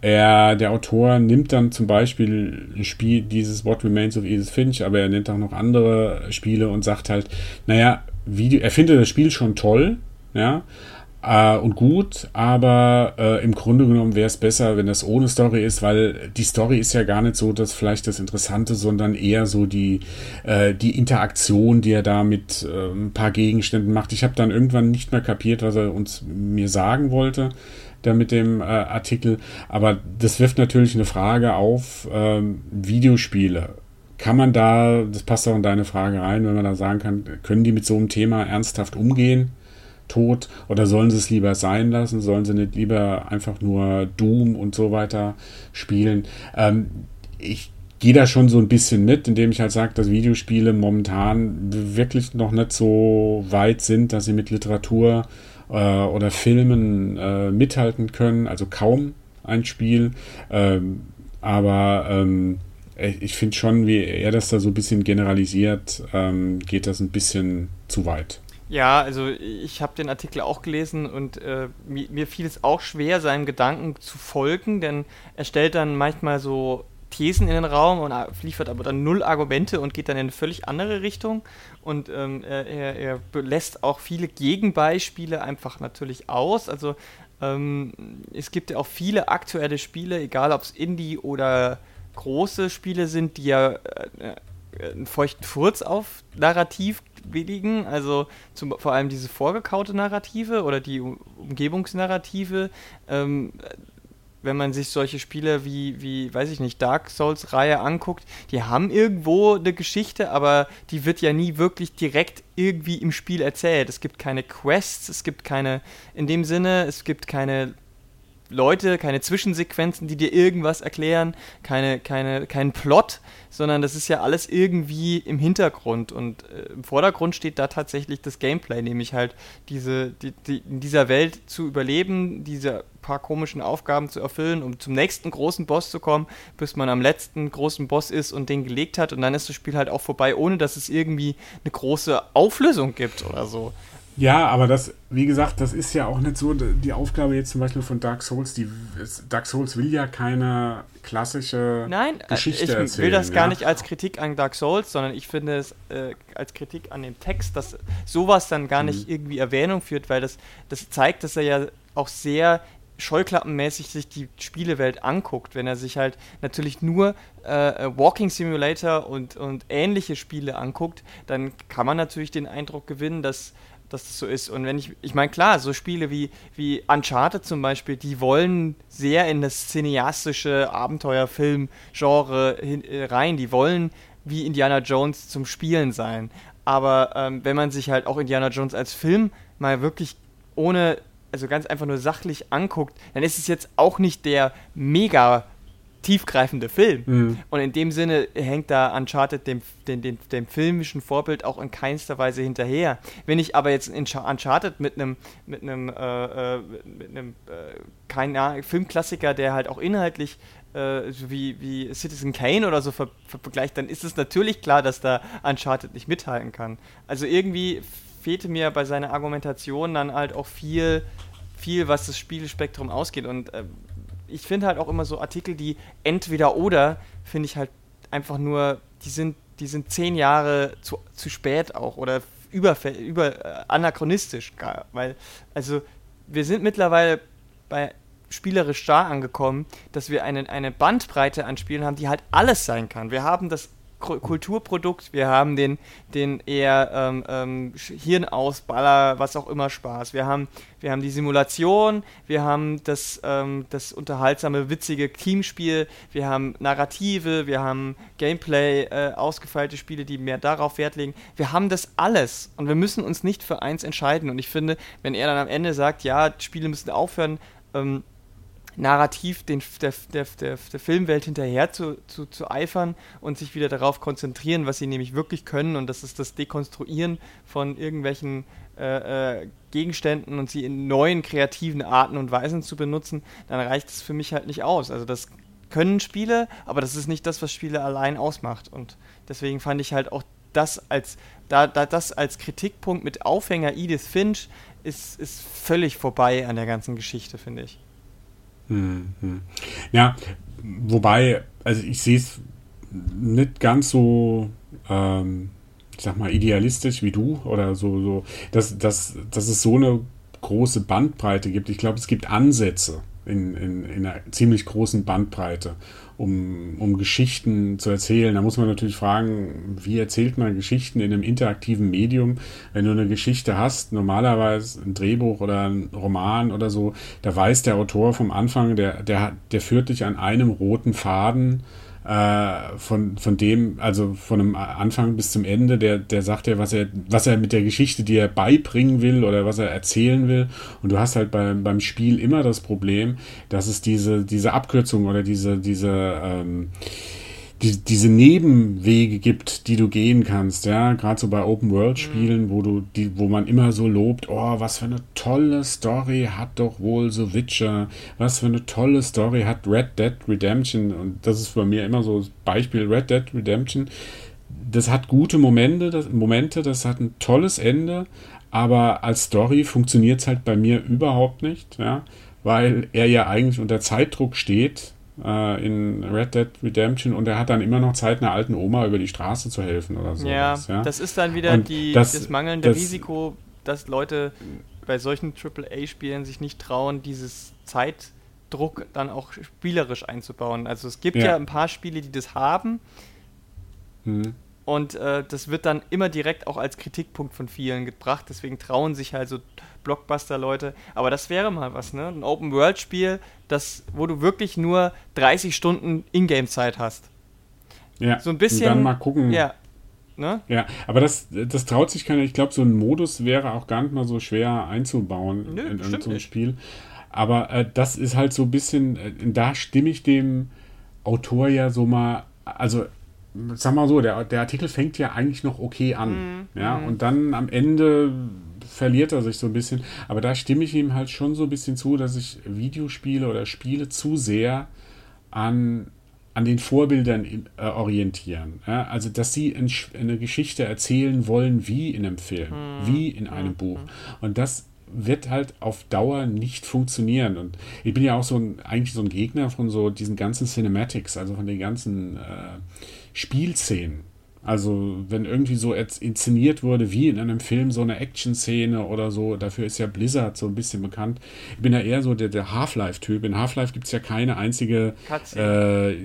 er, der Autor nimmt dann zum Beispiel ein Spiel, dieses What Remains of Edith Finch, aber er nimmt auch noch andere Spiele und sagt halt, naja, Video, er findet das Spiel schon toll, ja, äh, und gut, aber äh, im Grunde genommen wäre es besser, wenn das ohne Story ist, weil die Story ist ja gar nicht so das vielleicht das Interessante, sondern eher so die, äh, die Interaktion, die er da mit ein paar Gegenständen macht. Ich habe dann irgendwann nicht mehr kapiert, was er uns mir sagen wollte da mit dem äh, Artikel, aber das wirft natürlich eine Frage auf, ähm, Videospiele kann man da, das passt auch in deine Frage rein, wenn man da sagen kann, können die mit so einem Thema ernsthaft umgehen? Tot oder sollen sie es lieber sein lassen? Sollen sie nicht lieber einfach nur Doom und so weiter spielen? Ähm, ich gehe da schon so ein bisschen mit, indem ich halt sage, dass Videospiele momentan wirklich noch nicht so weit sind, dass sie mit Literatur äh, oder Filmen äh, mithalten können. Also kaum ein Spiel. Ähm, aber ähm, ich finde schon, wie er das da so ein bisschen generalisiert, ähm, geht das ein bisschen zu weit. Ja, also ich habe den Artikel auch gelesen und äh, mir, mir, fiel es auch schwer, seinem Gedanken zu folgen, denn er stellt dann manchmal so Thesen in den Raum und liefert aber dann null Argumente und geht dann in eine völlig andere Richtung. Und ähm, er, er, lässt auch viele Gegenbeispiele einfach natürlich aus. Also ähm, es gibt ja auch viele aktuelle Spiele, egal ob es Indie oder große Spiele sind, die ja äh, einen feuchten Furz auf Narrativ billigen, also zum, vor allem diese vorgekaute Narrative oder die Umgebungsnarrative. Ähm, wenn man sich solche Spiele wie, wie, weiß ich nicht, Dark Souls-Reihe anguckt, die haben irgendwo eine Geschichte, aber die wird ja nie wirklich direkt irgendwie im Spiel erzählt. Es gibt keine Quests, es gibt keine, in dem Sinne, es gibt keine Leute, keine Zwischensequenzen, die dir irgendwas erklären, keine, keine, kein Plot, sondern das ist ja alles irgendwie im Hintergrund und äh, im Vordergrund steht da tatsächlich das Gameplay, nämlich halt diese, die, die, in dieser Welt zu überleben, diese paar komischen Aufgaben zu erfüllen, um zum nächsten großen Boss zu kommen, bis man am letzten großen Boss ist und den gelegt hat und dann ist das Spiel halt auch vorbei, ohne dass es irgendwie eine große Auflösung gibt oder so. Ja, aber das, wie gesagt, das ist ja auch nicht so die Aufgabe jetzt zum Beispiel von Dark Souls. Die, Dark Souls will ja keine klassische Nein, äh, Geschichte ich erzählen. Ich will das ja? gar nicht als Kritik an Dark Souls, sondern ich finde es äh, als Kritik an dem Text, dass sowas dann gar nicht mhm. irgendwie Erwähnung führt, weil das, das zeigt, dass er ja auch sehr scheuklappenmäßig sich die Spielewelt anguckt, wenn er sich halt natürlich nur äh, äh Walking Simulator und, und ähnliche Spiele anguckt, dann kann man natürlich den Eindruck gewinnen, dass dass das so ist. Und wenn ich, ich meine, klar, so Spiele wie, wie Uncharted zum Beispiel, die wollen sehr in das cineastische Abenteuerfilm-Genre äh, rein. Die wollen wie Indiana Jones zum Spielen sein. Aber ähm, wenn man sich halt auch Indiana Jones als Film mal wirklich ohne, also ganz einfach nur sachlich anguckt, dann ist es jetzt auch nicht der mega tiefgreifende Film. Mhm. Und in dem Sinne hängt da Uncharted dem, dem, dem, dem, filmischen Vorbild auch in keinster Weise hinterher. Wenn ich aber jetzt Uncharted mit einem mit einem äh, äh mit einem äh, kein Filmklassiker, der halt auch inhaltlich äh, wie, wie Citizen Kane oder so ver, ver vergleicht, dann ist es natürlich klar, dass da Uncharted nicht mithalten kann. Also irgendwie fehlte mir bei seiner Argumentation dann halt auch viel viel, was das Spielspektrum ausgeht. Und äh, ich finde halt auch immer so Artikel, die entweder oder, finde ich halt einfach nur, die sind, die sind zehn Jahre zu, zu spät auch oder über, über äh, anachronistisch gar, weil, also wir sind mittlerweile bei spielerisch da angekommen, dass wir eine, eine Bandbreite an Spielen haben, die halt alles sein kann. Wir haben das Kulturprodukt, wir haben den, den eher ähm, ähm, Hirnausballer, was auch immer Spaß. Wir haben, wir haben die Simulation, wir haben das, ähm, das unterhaltsame, witzige Teamspiel, wir haben Narrative, wir haben Gameplay, äh, ausgefeilte Spiele, die mehr darauf Wert legen. Wir haben das alles und wir müssen uns nicht für eins entscheiden. Und ich finde, wenn er dann am Ende sagt, ja, Spiele müssen aufhören, ähm, narrativ den, der, der, der, der Filmwelt hinterher zu, zu, zu eifern und sich wieder darauf konzentrieren, was sie nämlich wirklich können und das ist das Dekonstruieren von irgendwelchen äh, äh, Gegenständen und sie in neuen kreativen Arten und Weisen zu benutzen, dann reicht es für mich halt nicht aus. Also das können Spiele, aber das ist nicht das, was Spiele allein ausmacht und deswegen fand ich halt auch das als da, da das als Kritikpunkt mit Aufhänger Edith Finch ist, ist völlig vorbei an der ganzen Geschichte, finde ich. Hm, hm. Ja, wobei, also ich sehe es nicht ganz so, ähm, ich sag mal, idealistisch wie du oder so, so dass, dass, dass es so eine große Bandbreite gibt. Ich glaube, es gibt Ansätze in, in, in einer ziemlich großen Bandbreite um, um Geschichten zu erzählen. Da muss man natürlich fragen, wie erzählt man Geschichten in einem interaktiven Medium? Wenn du eine Geschichte hast, normalerweise ein Drehbuch oder ein Roman oder so, da weiß der Autor vom Anfang, der, der, der führt dich an einem roten Faden äh, von, von dem, also von dem Anfang bis zum Ende, der, der sagt ja, was er, was er mit der Geschichte dir beibringen will oder was er erzählen will. Und du hast halt beim, beim Spiel immer das Problem, dass es diese, diese Abkürzung oder diese, diese ähm, die, diese Nebenwege gibt, die du gehen kannst, ja, gerade so bei Open World Spielen, wo du die, wo man immer so lobt, oh, was für eine tolle Story hat doch wohl so Witcher, was für eine tolle Story hat Red Dead Redemption. Und das ist bei mir immer so das Beispiel Red Dead Redemption. Das hat gute Momente, das, Momente, das hat ein tolles Ende, aber als Story funktioniert es halt bei mir überhaupt nicht, ja, weil er ja eigentlich unter Zeitdruck steht äh, in Red Dead Redemption und er hat dann immer noch Zeit, einer alten Oma über die Straße zu helfen oder so. Ja, ja, das ist dann wieder die, das, das, mangelnde das, Risiko, dass Leute bei solchen AAA-Spielen sich nicht trauen, dieses Zeitdruck dann auch spielerisch einzubauen. Also es gibt ja, ja ein paar Spiele, die das haben. Mhm. Und äh, das wird dann immer direkt auch als Kritikpunkt von vielen gebracht. Deswegen trauen sich halt so Blockbuster-Leute. Aber das wäre mal was, ne? Ein Open-World-Spiel, wo du wirklich nur 30 Stunden Ingame-Zeit hast. Ja, so ein bisschen. Und dann mal gucken. Ja. Ne? Ja, aber das, das traut sich keiner. Ich glaube, so ein Modus wäre auch gar nicht mal so schwer einzubauen Nö, in, in so ein Spiel. Aber äh, das ist halt so ein bisschen, äh, da stimme ich dem Autor ja so mal, also sag mal so, der, der Artikel fängt ja eigentlich noch okay an. Mhm. Ja, mhm. und dann am Ende verliert er sich so ein bisschen. Aber da stimme ich ihm halt schon so ein bisschen zu, dass ich Videospiele oder Spiele zu sehr an, an den Vorbildern äh, orientieren. Ja, also, dass sie in, eine Geschichte erzählen wollen, wie in einem Film, mhm. wie in einem mhm. Buch. Und das wird halt auf Dauer nicht funktionieren. Und ich bin ja auch so ein, eigentlich so ein Gegner von so diesen ganzen Cinematics, also von den ganzen äh, Spielszenen. Also, wenn irgendwie so inszeniert wurde, wie in einem Film, so eine Action-Szene oder so, dafür ist ja Blizzard so ein bisschen bekannt. Ich bin ja eher so der, der Half-Life-Typ. In Half-Life gibt es ja keine einzige Cutscene.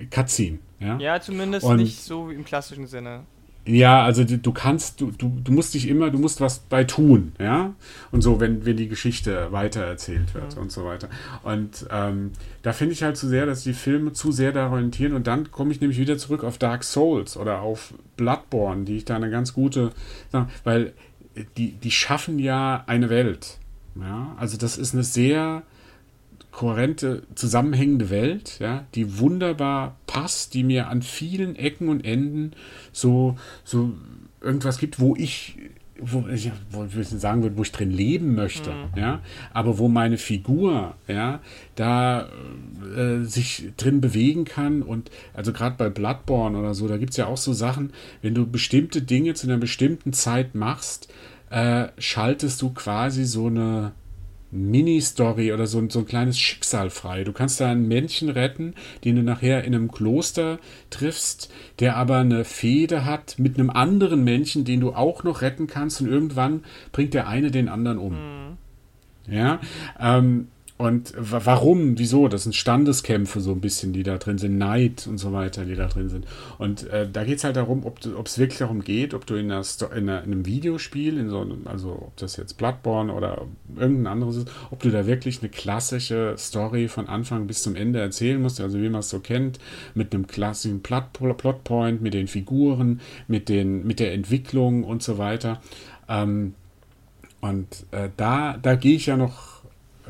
Äh, Cutscene ja? ja, zumindest Und, nicht so im klassischen Sinne. Ja, also du, kannst, du, du, du musst dich immer, du musst was bei tun, ja. Und so, wenn, wenn die Geschichte weitererzählt wird mhm. und so weiter. Und ähm, da finde ich halt zu sehr, dass die Filme zu sehr da orientieren. Und dann komme ich nämlich wieder zurück auf Dark Souls oder auf Bloodborne, die ich da eine ganz gute, weil die, die schaffen ja eine Welt. Ja, also das ist eine sehr kohärente, zusammenhängende Welt, ja, die wunderbar passt, die mir an vielen Ecken und Enden so, so irgendwas gibt, wo ich, wo ich, wo ich sagen würde, wo ich drin leben möchte, mhm. ja, aber wo meine Figur, ja, da äh, sich drin bewegen kann und also gerade bei Bloodborne oder so, da gibt es ja auch so Sachen, wenn du bestimmte Dinge zu einer bestimmten Zeit machst, äh, schaltest du quasi so eine Mini-Story oder so, so ein kleines Schicksal frei. Du kannst da einen Männchen retten, den du nachher in einem Kloster triffst, der aber eine Fehde hat mit einem anderen Männchen, den du auch noch retten kannst und irgendwann bringt der eine den anderen um. Mhm. Ja, ähm, und warum, wieso? Das sind Standeskämpfe so ein bisschen, die da drin sind, Neid und so weiter, die da drin sind. Und äh, da geht es halt darum, ob es wirklich darum geht, ob du in, einer in, einer, in, einem Videospiel, in so einem, also ob das jetzt Bloodborne oder irgendein anderes ist, ob du da wirklich eine klassische Story von Anfang bis zum Ende erzählen musst, also wie man es so kennt, mit einem klassischen Plot, Plotpoint, mit den Figuren, mit, den, mit der Entwicklung und so weiter. Ähm, und äh, da, da gehe ich ja noch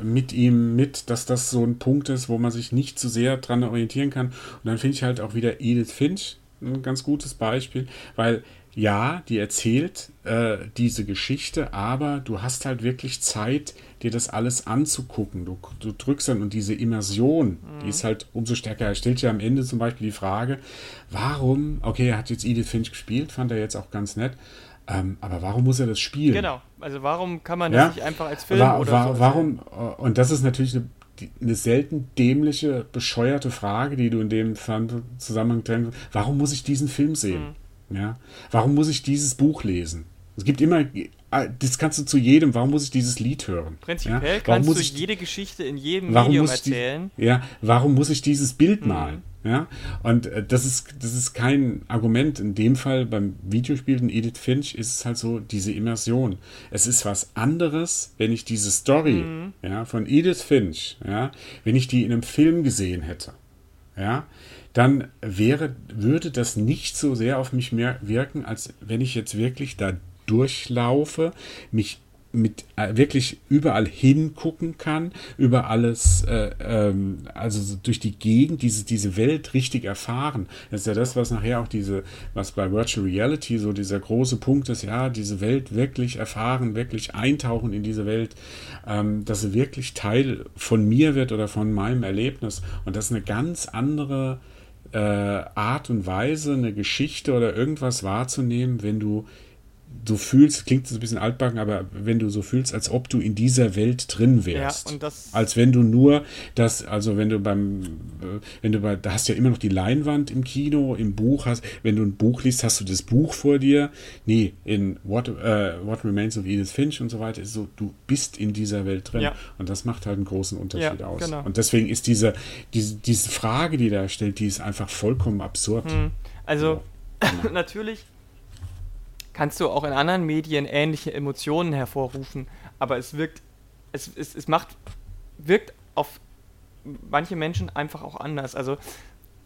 mit ihm mit, dass das so ein Punkt ist, wo man sich nicht zu sehr dran orientieren kann. Und dann finde ich halt auch wieder Edith Finch ein ganz gutes Beispiel, weil ja, die erzählt äh, diese Geschichte, aber du hast halt wirklich Zeit, dir das alles anzugucken. Du, du drückst dann und diese Immersion, mhm. die ist halt umso stärker. Er stellt ja am Ende zum Beispiel die Frage, warum, okay, er hat jetzt Edith Finch gespielt, fand er jetzt auch ganz nett, ähm, aber warum muss er das spielen? Genau. Also warum kann man das ja? nicht einfach als Film war, oder war, so? Warum? Äh, und das ist natürlich eine, eine, selten dämliche, bescheuerte Frage, die du in dem Zusammenhang trennen. Warum muss ich diesen Film sehen? Mhm. Ja. Warum muss ich dieses Buch lesen? Es gibt immer, das kannst du zu jedem, warum muss ich dieses Lied hören? Prinzipiell ja? kannst du jede Geschichte in jedem Medium erzählen. Die, ja, warum muss ich dieses Bild mhm. malen? Ja, und äh, das ist, das ist kein Argument. In dem Fall beim Videospiel in Edith Finch ist es halt so, diese Immersion. Es ist was anderes, wenn ich diese Story mhm. ja, von Edith Finch, ja, wenn ich die in einem Film gesehen hätte, ja, dann wäre, würde das nicht so sehr auf mich mehr wirken, als wenn ich jetzt wirklich da durchlaufe, mich mit äh, wirklich überall hingucken kann, über alles, äh, ähm, also durch die Gegend, diese, diese Welt richtig erfahren. Das ist ja das, was nachher auch diese, was bei Virtual Reality so dieser große Punkt ist, ja, diese Welt wirklich erfahren, wirklich eintauchen in diese Welt, ähm, dass sie wirklich Teil von mir wird oder von meinem Erlebnis. Und das ist eine ganz andere äh, Art und Weise, eine Geschichte oder irgendwas wahrzunehmen, wenn du so fühlst, klingt so ein bisschen altbacken, aber wenn du so fühlst, als ob du in dieser Welt drin wärst. Ja, als wenn du nur das, also wenn du beim, äh, wenn du bei, da hast du ja immer noch die Leinwand im Kino, im Buch hast, wenn du ein Buch liest, hast du das Buch vor dir. Nee, in What, uh, What Remains of Edith Finch und so weiter, ist so, du bist in dieser Welt drin. Ja. Und das macht halt einen großen Unterschied ja, aus. Genau. Und deswegen ist diese, diese, diese Frage, die da stellt, die ist einfach vollkommen absurd. Hm. Also, natürlich kannst du auch in anderen Medien ähnliche Emotionen hervorrufen, aber es wirkt, es, es, es macht, wirkt auf manche Menschen einfach auch anders. Also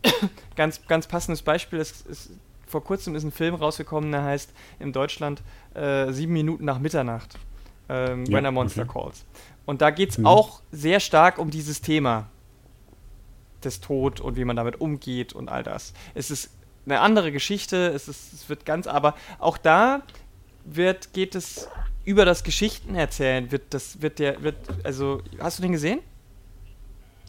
ganz, ganz passendes Beispiel ist, ist, vor kurzem ist ein Film rausgekommen, der heißt in Deutschland äh, Sieben Minuten nach Mitternacht. Ähm, ja, When a Monster okay. Calls. Und da geht es mhm. auch sehr stark um dieses Thema des Tod und wie man damit umgeht und all das. Es ist eine andere Geschichte, es, ist, es wird ganz, aber auch da wird, geht es über das Geschichtenerzählen, wird das, wird der, wird, also, hast du den gesehen?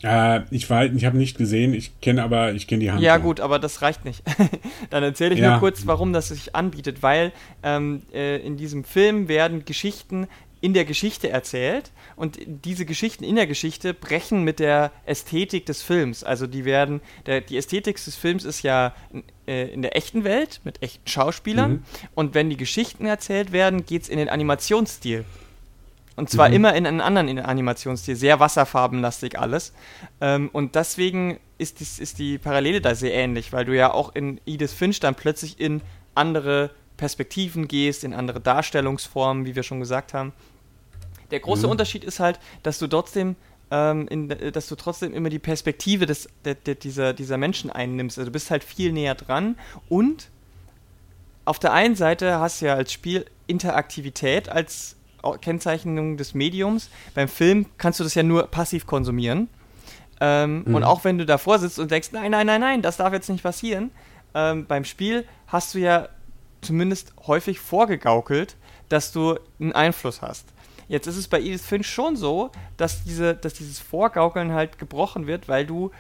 Äh, ich weiß, ich habe nicht gesehen, ich kenne aber, ich kenne die Hand. Ja, gut, aber das reicht nicht. Dann erzähle ich ja. nur kurz, warum das sich anbietet, weil ähm, äh, in diesem Film werden Geschichten in der Geschichte erzählt und diese Geschichten in der Geschichte brechen mit der Ästhetik des Films. Also die werden, der, die Ästhetik des Films ist ja äh, in der echten Welt mit echten Schauspielern mhm. und wenn die Geschichten erzählt werden, geht es in den Animationsstil. Und zwar mhm. immer in einen anderen Animationsstil, sehr wasserfarbenlastig alles. Ähm, und deswegen ist, dies, ist die Parallele da sehr ähnlich, weil du ja auch in Edith Finch dann plötzlich in andere Perspektiven gehst, in andere Darstellungsformen, wie wir schon gesagt haben. Der große mhm. Unterschied ist halt, dass du trotzdem ähm, in, dass du trotzdem immer die Perspektive des, der, der, dieser, dieser Menschen einnimmst. Also du bist halt viel näher dran und auf der einen Seite hast du ja als Spiel Interaktivität als Kennzeichnung des Mediums. Beim Film kannst du das ja nur passiv konsumieren. Ähm, mhm. Und auch wenn du davor sitzt und denkst, nein, nein, nein, nein, das darf jetzt nicht passieren, ähm, beim Spiel hast du ja zumindest häufig vorgegaukelt, dass du einen Einfluss hast. Jetzt ist es bei Edith Finch schon so, dass, diese, dass dieses Vorgaukeln halt gebrochen wird, weil du,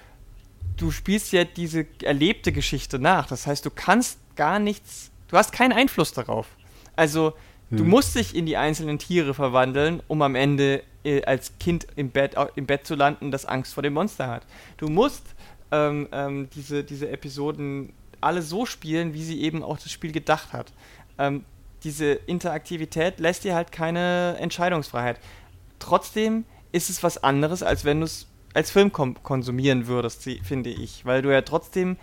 du spielst ja diese erlebte Geschichte nach. Das heißt, du kannst gar nichts, du hast keinen Einfluss darauf. Also, hm. du musst dich in die einzelnen Tiere verwandeln, um am Ende äh, als Kind im Bett, im Bett zu landen, das Angst vor dem Monster hat. Du musst ähm, ähm, diese, diese Episoden alle so spielen, wie sie eben auch das Spiel gedacht hat. Ähm, diese Interaktivität lässt dir halt keine Entscheidungsfreiheit. Trotzdem ist es was anderes, als wenn du es als Film konsumieren würdest, finde ich. Weil du ja trotzdem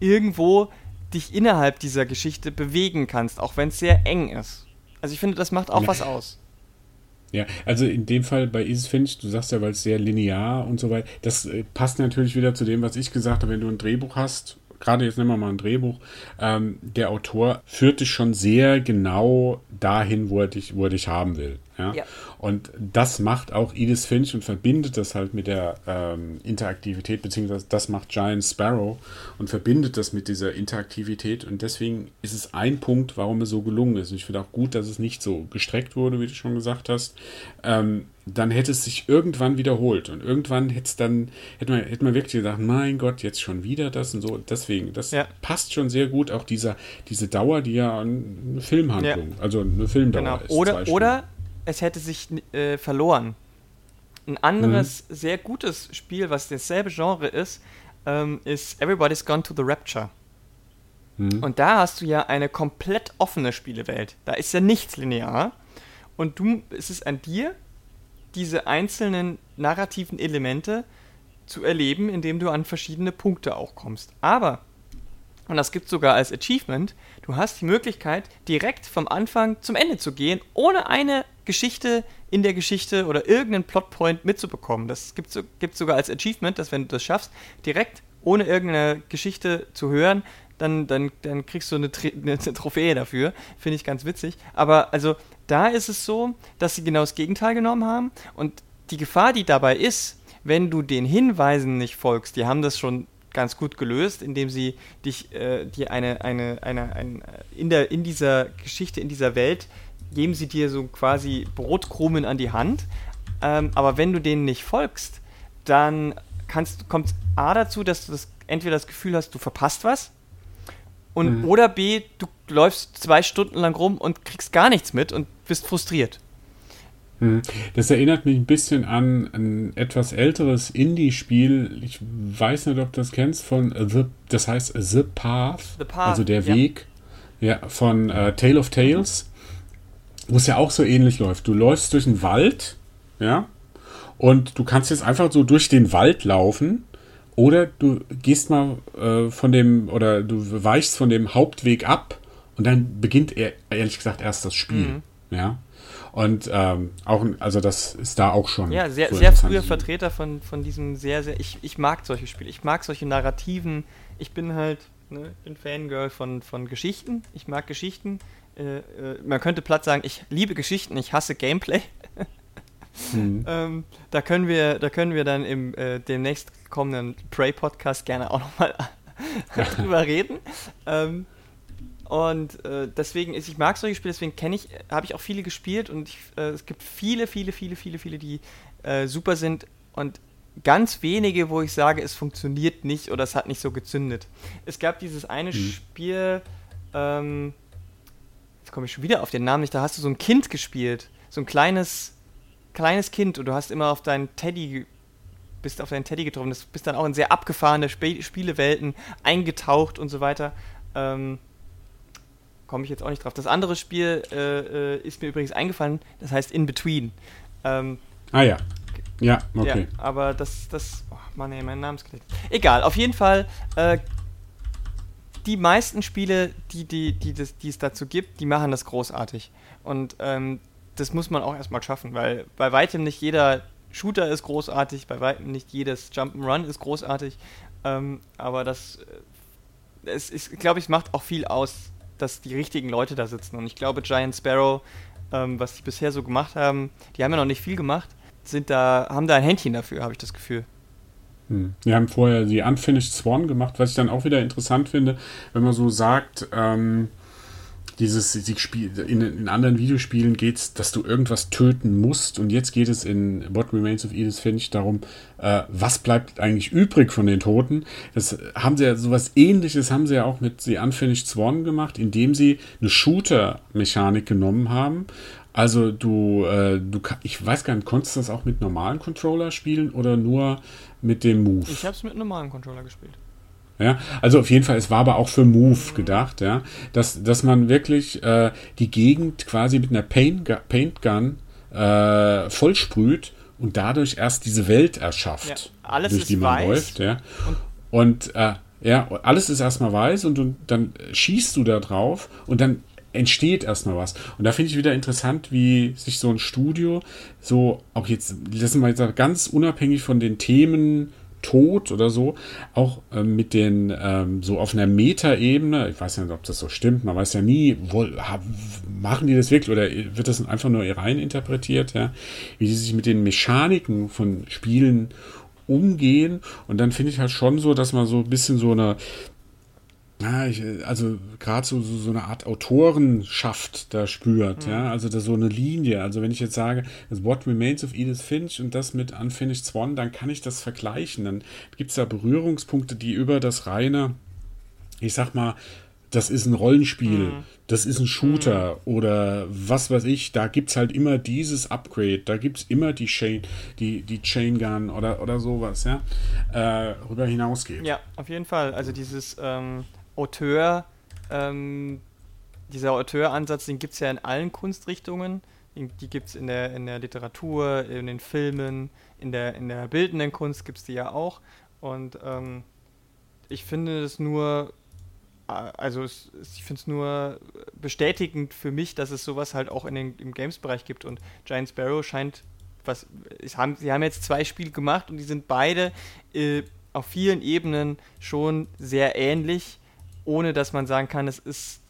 irgendwo dich innerhalb dieser Geschichte bewegen kannst, auch wenn es sehr eng ist. Also ich finde, das macht auch ja. was aus. Ja, also in dem Fall bei Isis Finch, du sagst ja, weil es sehr linear und so weiter, das äh, passt natürlich wieder zu dem, was ich gesagt habe, wenn du ein Drehbuch hast, gerade jetzt nehmen wir mal ein Drehbuch, ähm, der Autor führt dich schon sehr genau dahin, wo er dich, wo er dich haben will. Ja? ja? Und das macht auch Edith Finch und verbindet das halt mit der ähm, Interaktivität, beziehungsweise das macht Giant Sparrow und verbindet das mit dieser Interaktivität. Und deswegen ist es ein Punkt, warum es so gelungen ist. Und ich finde auch gut, dass es nicht so gestreckt wurde, wie du schon gesagt hast. Ähm, dann hätte es sich irgendwann wiederholt. Und irgendwann hätte es dann, hätte man, hätte man wirklich gedacht, mein Gott, jetzt schon wieder das und so. Deswegen, das ja. passt schon sehr gut. Auch dieser, diese Dauer, die ja eine Filmhandlung, ja. also eine Filmdauer genau. ist. Oder, oder es hätte sich äh, verloren. Ein anderes, mhm. sehr gutes Spiel, was dasselbe Genre ist, ähm, ist Everybody's Gone to the Rapture. Mhm. Und da hast du ja eine komplett offene Spielewelt. Da ist ja nichts linear. Und du, es ist an dir, diese einzelnen narrativen Elemente zu erleben, indem du an verschiedene Punkte auch kommst. Aber, und das gibt sogar als Achievement, du hast die Möglichkeit, direkt vom Anfang zum Ende zu gehen, ohne eine Geschichte in der Geschichte oder irgendeinen Plotpoint mitzubekommen. Das gibt es sogar als Achievement, dass wenn du das schaffst, direkt ohne irgendeine Geschichte zu hören, dann, dann, dann kriegst du eine, eine Trophäe dafür. Finde ich ganz witzig. Aber also da ist es so, dass sie genau das Gegenteil genommen haben. Und die Gefahr, die dabei ist, wenn du den Hinweisen nicht folgst, die haben das schon ganz gut gelöst, indem sie dich, äh, dir eine, eine, eine, eine, in, der, in dieser Geschichte, in dieser Welt geben sie dir so quasi Brotkrumen an die Hand. Ähm, aber wenn du denen nicht folgst, dann kommt es A dazu, dass du das, entweder das Gefühl hast, du verpasst was. Und, mhm. Oder B, du läufst zwei Stunden lang rum und kriegst gar nichts mit und bist frustriert. Mhm. Das erinnert mich ein bisschen an ein etwas älteres Indie-Spiel. Ich weiß nicht, ob du das kennst, von The, das heißt The Path, The Path also der ja. Weg, ja, von uh, Tale of Tales wo es ja auch so ähnlich läuft. Du läufst durch den Wald, ja, und du kannst jetzt einfach so durch den Wald laufen oder du gehst mal äh, von dem oder du weichst von dem Hauptweg ab und dann beginnt er, ehrlich gesagt erst das Spiel, mhm. ja. Und ähm, auch, also das ist da auch schon. Ja, sehr, sehr früher Vertreter von, von diesem sehr, sehr. Ich, ich mag solche Spiele. Ich mag solche Narrativen. Ich bin halt, ne, bin Fangirl von, von Geschichten. Ich mag Geschichten. Äh, äh, man könnte platt sagen, ich liebe Geschichten, ich hasse Gameplay. mhm. ähm, da können wir, da können wir dann im äh, demnächst kommenden Prey-Podcast gerne auch nochmal drüber reden. Ähm, und äh, deswegen ist, ich mag solche Spiele, deswegen kenne ich, habe ich auch viele gespielt und ich, äh, es gibt viele, viele, viele, viele, viele, die äh, super sind und ganz wenige, wo ich sage, es funktioniert nicht oder es hat nicht so gezündet. Es gab dieses eine mhm. Spiel, ähm, jetzt komme ich schon wieder auf den Namen nicht, da hast du so ein Kind gespielt. So ein kleines, kleines Kind und du hast immer auf deinen Teddy, bist auf deinen Teddy getroffen. Das bist dann auch in sehr abgefahrene Sp Spielewelten eingetaucht und so weiter. Ähm, komme ich jetzt auch nicht drauf. Das andere Spiel äh, äh, ist mir übrigens eingefallen, das heißt In Between. Ähm, ah ja. Ja, okay. Ja, aber das, das, oh Mann, ey, mein Namensgedächtnis. Egal, auf jeden Fall äh, die meisten Spiele, die, die, die, das, die es dazu gibt, die machen das großartig. Und ähm, das muss man auch erstmal schaffen, weil bei weitem nicht jeder Shooter ist großartig, bei weitem nicht jedes Jump'n'Run ist großartig. Ähm, aber das, äh, es ist, glaube ich, macht auch viel aus, dass die richtigen Leute da sitzen. Und ich glaube, Giant Sparrow, ähm, was die bisher so gemacht haben, die haben ja noch nicht viel gemacht, sind da, haben da ein Händchen dafür, habe ich das Gefühl. Hm. Wir haben vorher die Unfinished Swan gemacht, was ich dann auch wieder interessant finde, wenn man so sagt, ähm, dieses Spiel, in, in, anderen Videospielen geht es, dass du irgendwas töten musst und jetzt geht es in What Remains of Edith Finch darum, äh, was bleibt eigentlich übrig von den Toten. Das haben sie ja, sowas ähnliches haben sie ja auch mit The Unfinished Swan gemacht, indem sie eine Shooter-Mechanik genommen haben. Also du, äh, du, ich weiß gar nicht, konntest du das auch mit normalen Controller spielen oder nur mit dem Move. Ich habe es mit normalen Controller gespielt. Ja, also auf jeden Fall, es war aber auch für Move gedacht, ja, dass, dass man wirklich äh, die Gegend quasi mit einer Paint, Paint Gun äh, vollsprüht und dadurch erst diese Welt erschafft, Ja, alles durch die man weiß läuft. Ja. Und äh, ja, alles ist erstmal weiß und du, dann schießt du da drauf und dann entsteht erstmal was. Und da finde ich wieder interessant, wie sich so ein Studio so, auch jetzt, lassen wir jetzt ganz unabhängig von den Themen Tod oder so, auch ähm, mit den, ähm, so auf einer Metaebene, ich weiß ja nicht, ob das so stimmt, man weiß ja nie, wo, ha, machen die das wirklich oder wird das einfach nur rein interpretiert, ja, wie die sich mit den Mechaniken von Spielen umgehen? Und dann finde ich halt schon so, dass man so ein bisschen so eine ja, ich, also gerade so, so, so eine Art Autorenschaft da spürt, Mhm. ja, also da so eine Linie. Also wenn ich jetzt sage, das What Remains of Edith Finch und das mit Unfinished Swan, dann kann ich das vergleichen. Dann gibt es da Berührungspunkte, die über das reine, ich sag mal, das ist ein Rollenspiel, Mhm. das ist ein Shooter oder was weiß ich, da gibt es halt immer dieses Upgrade, da gibt es immer die Chain, die, die Chain Gun oder, oder sowas, ja, äh, rüber hinausgeht. Ja, auf jeden Fall. Also dieses ähm, Auteur, ähm, dieser Auteuransatz, den gibt es ja in allen Kunstrichtungen. Die, gibt es in der, in der Literatur, in den Filmen, in der, in der bildenden Kunst gibt es die ja auch. Und ähm, ich finde es nur, also es, ich finde es nur bestätigend für mich, dass es sowas halt auch in den, im Games-Bereich gibt. Und Giant Sparrow scheint, was, es haben, sie haben jetzt zwei Spiele gemacht und die sind beide äh, auf vielen Ebenen schon sehr ähnlich, ohne dass man sagen kann, es ist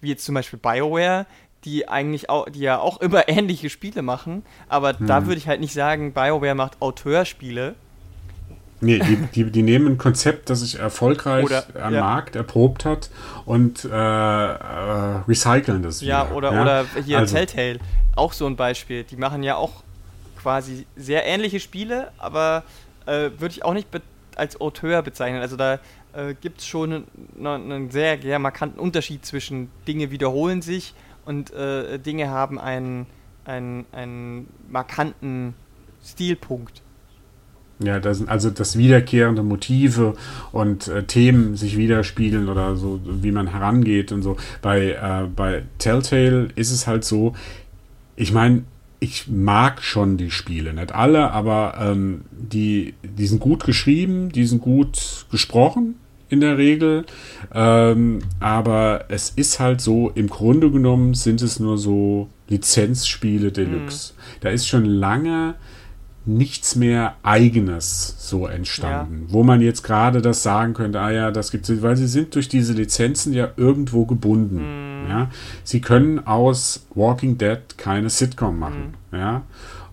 wie jetzt zum Beispiel BioWare, die eigentlich auch, die ja auch immer ähnliche Spiele machen, aber da würde ich halt nicht sagen, BioWare macht Auteurspiele. Nee, die, die, die nehmen ein Konzept, das sich erfolgreich Oder- am ja. Markt erprobt hat und äh, äh, recyceln das wieder. Ja, oder, oder hier Also, Telltale, auch so ein Beispiel. Die machen ja auch quasi sehr ähnliche Spiele, aber äh, würde ich auch nicht als Auteur bezeichnen. Also da äh, gibt es schon einen, einen sehr, sehr markanten Unterschied zwischen Dinge wiederholen sich und äh, Dinge haben einen, einen, einen markanten Stilpunkt. Ja, das sind also das wiederkehrende Motive und äh, Themen sich widerspiegeln oder so, wie man herangeht und so. Bei, äh, bei Telltale ist es halt so, ich meine, ich mag schon die Spiele, nicht alle, aber ähm, die, die sind gut geschrieben, die sind gut gesprochen in der Regel. Ähm, aber es ist halt so, im Grunde genommen sind es nur so Lizenzspiele Deluxe. Da ist schon lange nichts mehr eigenes so entstanden, wo man jetzt gerade das sagen könnte, ah ja, das gibt es, weil sie sind durch diese Lizenzen ja irgendwo gebunden. Ja? Sie können aus Walking Dead keine Sitcom machen. Ja?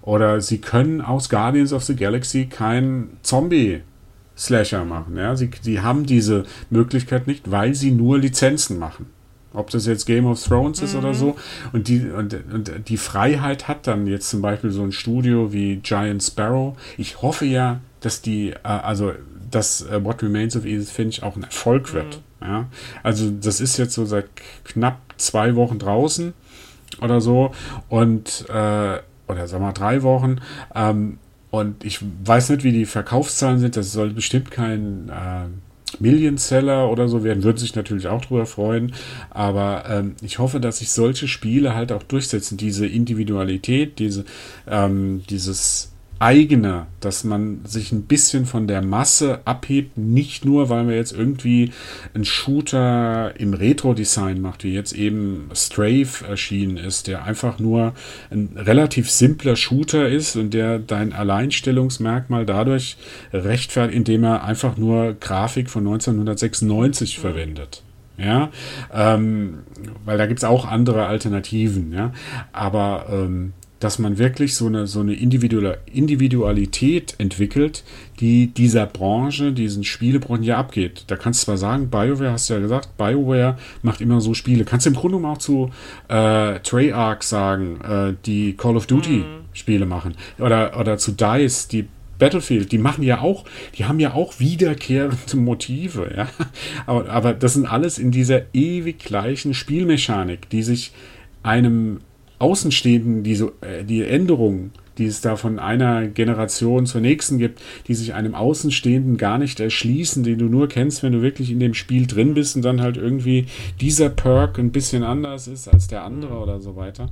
Oder sie können aus Guardians of the Galaxy kein Zombie Slasher machen. Ja? Sie, die haben diese Möglichkeit nicht, weil sie nur Lizenzen machen. Ob das jetzt Game of Thrones ist oder so. Und die, und, und die Freiheit hat dann jetzt zum Beispiel so ein Studio wie Giant Sparrow. Ich hoffe ja, dass die, äh, also dass äh, What Remains of Edith Finch auch ein Erfolg wird. Ja? Also das ist jetzt so seit knapp zwei Wochen draußen oder so. Und äh, oder sagen wir mal drei Wochen. Ähm, und ich weiß nicht, wie die Verkaufszahlen sind. Das soll bestimmt kein äh, Million-Seller oder so werden. Würden sich natürlich auch drüber freuen. Aber ähm, ich hoffe, dass sich solche Spiele halt auch durchsetzen. Diese Individualität, diese, ähm, dieses eigene, dass man sich ein bisschen von der Masse abhebt, nicht nur, weil man jetzt irgendwie einen Shooter im Retro-Design macht, wie jetzt eben Strafe erschienen ist, der einfach nur ein relativ simpler Shooter ist und der dein Alleinstellungsmerkmal dadurch rechtfertigt, indem er einfach nur Grafik von 1996 verwendet. Ja, ähm, weil da gibt es auch andere Alternativen, ja. Aber ähm, dass man wirklich so eine, so eine Individual Individualität entwickelt, die dieser Branche, diesen Spielebranchen ja abgeht. Da kannst du zwar sagen, BioWare, hast du ja gesagt, BioWare macht immer so Spiele. Kannst du im Grunde genommen auch zu äh, Treyarch sagen, äh, die Call of Duty Spiele machen. Oder, oder zu DICE, die Battlefield, die machen ja auch, die haben ja auch wiederkehrende Motive, ja. Aber, aber das sind alles in dieser ewig gleichen Spielmechanik, die sich einem Außenstehenden, diese, äh, die Änderungen, die es da von einer Generation zur nächsten gibt, die sich einem Außenstehenden gar nicht erschließen, den du nur kennst, wenn du wirklich in dem Spiel drin bist und dann halt irgendwie dieser Perk ein bisschen anders ist als der andere oder so weiter.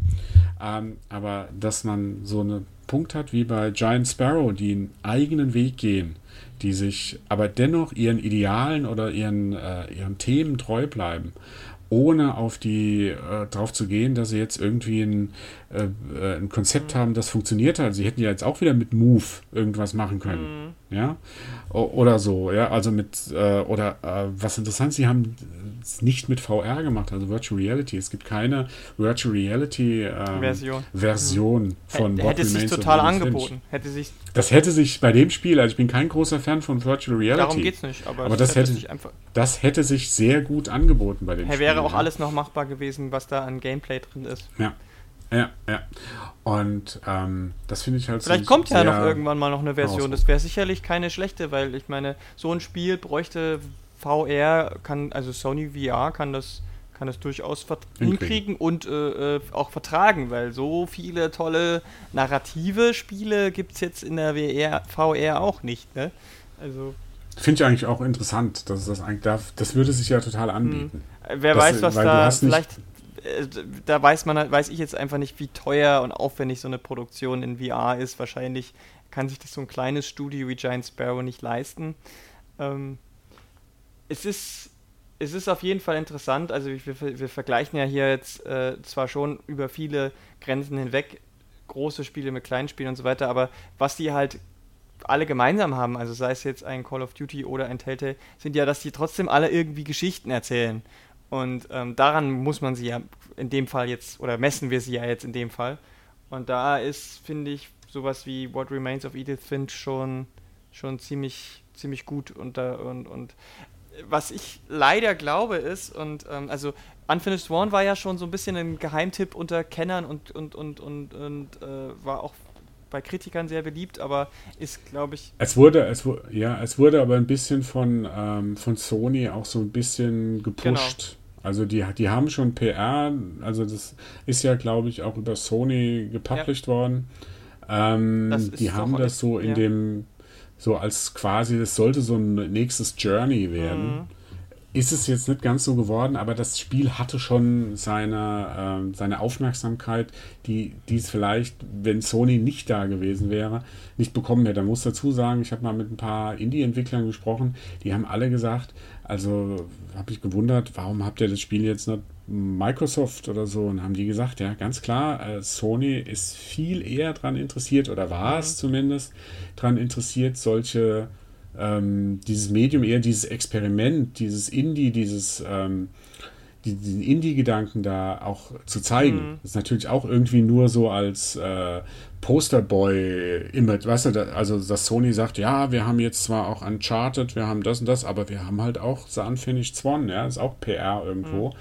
Ähm, aber dass man so eine Punkt hat wie bei Giant Sparrow, die einen eigenen Weg gehen, die sich aber dennoch ihren Idealen oder ihren, äh, ihren Themen treu bleiben ohne auf die äh, drauf zu gehen, dass sie jetzt irgendwie ein, äh, äh ein Konzept mhm. haben, das funktioniert hat. Sie hätten ja jetzt auch wieder mit Move irgendwas machen können. Mhm. Ja. O oder so, ja. Also mit, äh, oder äh, was interessant, sie haben es nicht mit VR gemacht, also Virtual Reality. Es gibt keine Virtual Reality ähm, Version, Version mhm. von H Hätte sich total angeboten. Hätte sich das hätte sich bei dem Spiel, also ich bin kein großer Fan von Virtual Reality. Darum geht es nicht, aber, aber das, hätte, sich einfach das hätte sich sehr gut angeboten bei dem Spiel. Wäre auch ja. alles noch machbar gewesen, was da an Gameplay drin ist. Ja. Ja, ja. Und ähm, das finde ich halt Vielleicht kommt ja noch irgendwann mal noch eine Version. Das wäre sicherlich keine schlechte, weil ich meine, so ein Spiel bräuchte VR, kann, also Sony VR kann das kann das durchaus hinkriegen und äh, äh, auch vertragen, weil so viele tolle narrative Spiele gibt es jetzt in der VR, VR auch nicht. Ne? Also Finde ich eigentlich auch interessant, dass das eigentlich darf, das würde sich ja total anbieten. Hm. Wer das, weiß, was da vielleicht da weiß man weiß ich jetzt einfach nicht, wie teuer und aufwendig so eine Produktion in VR ist. Wahrscheinlich kann sich das so ein kleines Studio wie Giant Sparrow nicht leisten. Ähm, es ist es ist auf jeden Fall interessant. Also wir, wir vergleichen ja hier jetzt äh, zwar schon über viele Grenzen hinweg große Spiele mit kleinen Spielen und so weiter, aber was die halt alle gemeinsam haben, also sei es jetzt ein Call of Duty oder ein Telltale, sind ja, dass die trotzdem alle irgendwie Geschichten erzählen. Und ähm, daran muss man sie ja in dem Fall jetzt, oder messen wir sie ja jetzt in dem Fall. Und da ist, finde ich, sowas wie What Remains of Edith Finch schon, schon ziemlich, ziemlich gut und, und, und was ich leider glaube ist, und ähm, also Unfinished Sworn war ja schon so ein bisschen ein Geheimtipp unter Kennern und, und, und, und, und äh, war auch bei Kritikern sehr beliebt, aber ist, glaube ich. Es wurde, es ja, es wurde aber ein bisschen von, ähm, von Sony auch so ein bisschen gepusht. Genau. Also die, die haben schon PR, also das ist ja, glaube ich, auch über Sony gepublished ja. worden. Ähm, die haben das so in ja. dem so als quasi, das sollte so ein nächstes Journey werden. Mhm. Ist es jetzt nicht ganz so geworden, aber das Spiel hatte schon seine, äh, seine Aufmerksamkeit, die, die es vielleicht, wenn Sony nicht da gewesen wäre, nicht bekommen hätte. Man muss dazu sagen, ich habe mal mit ein paar Indie-Entwicklern gesprochen, die haben alle gesagt, also habe ich gewundert, warum habt ihr das Spiel jetzt nicht Microsoft oder so und haben die gesagt, ja, ganz klar, äh, Sony ist viel eher daran interessiert oder war es mhm. zumindest daran interessiert, solche ähm, dieses Medium eher dieses Experiment, dieses Indie, dieses ähm, die, diesen Indie-Gedanken da auch zu zeigen. Mhm. Das ist natürlich auch irgendwie nur so als äh, Posterboy-Image, weißt du, also dass Sony sagt, ja, wir haben jetzt zwar auch Uncharted, wir haben das und das, aber wir haben halt auch The Unfinished Swan, ja, ist auch PR irgendwo. Mhm.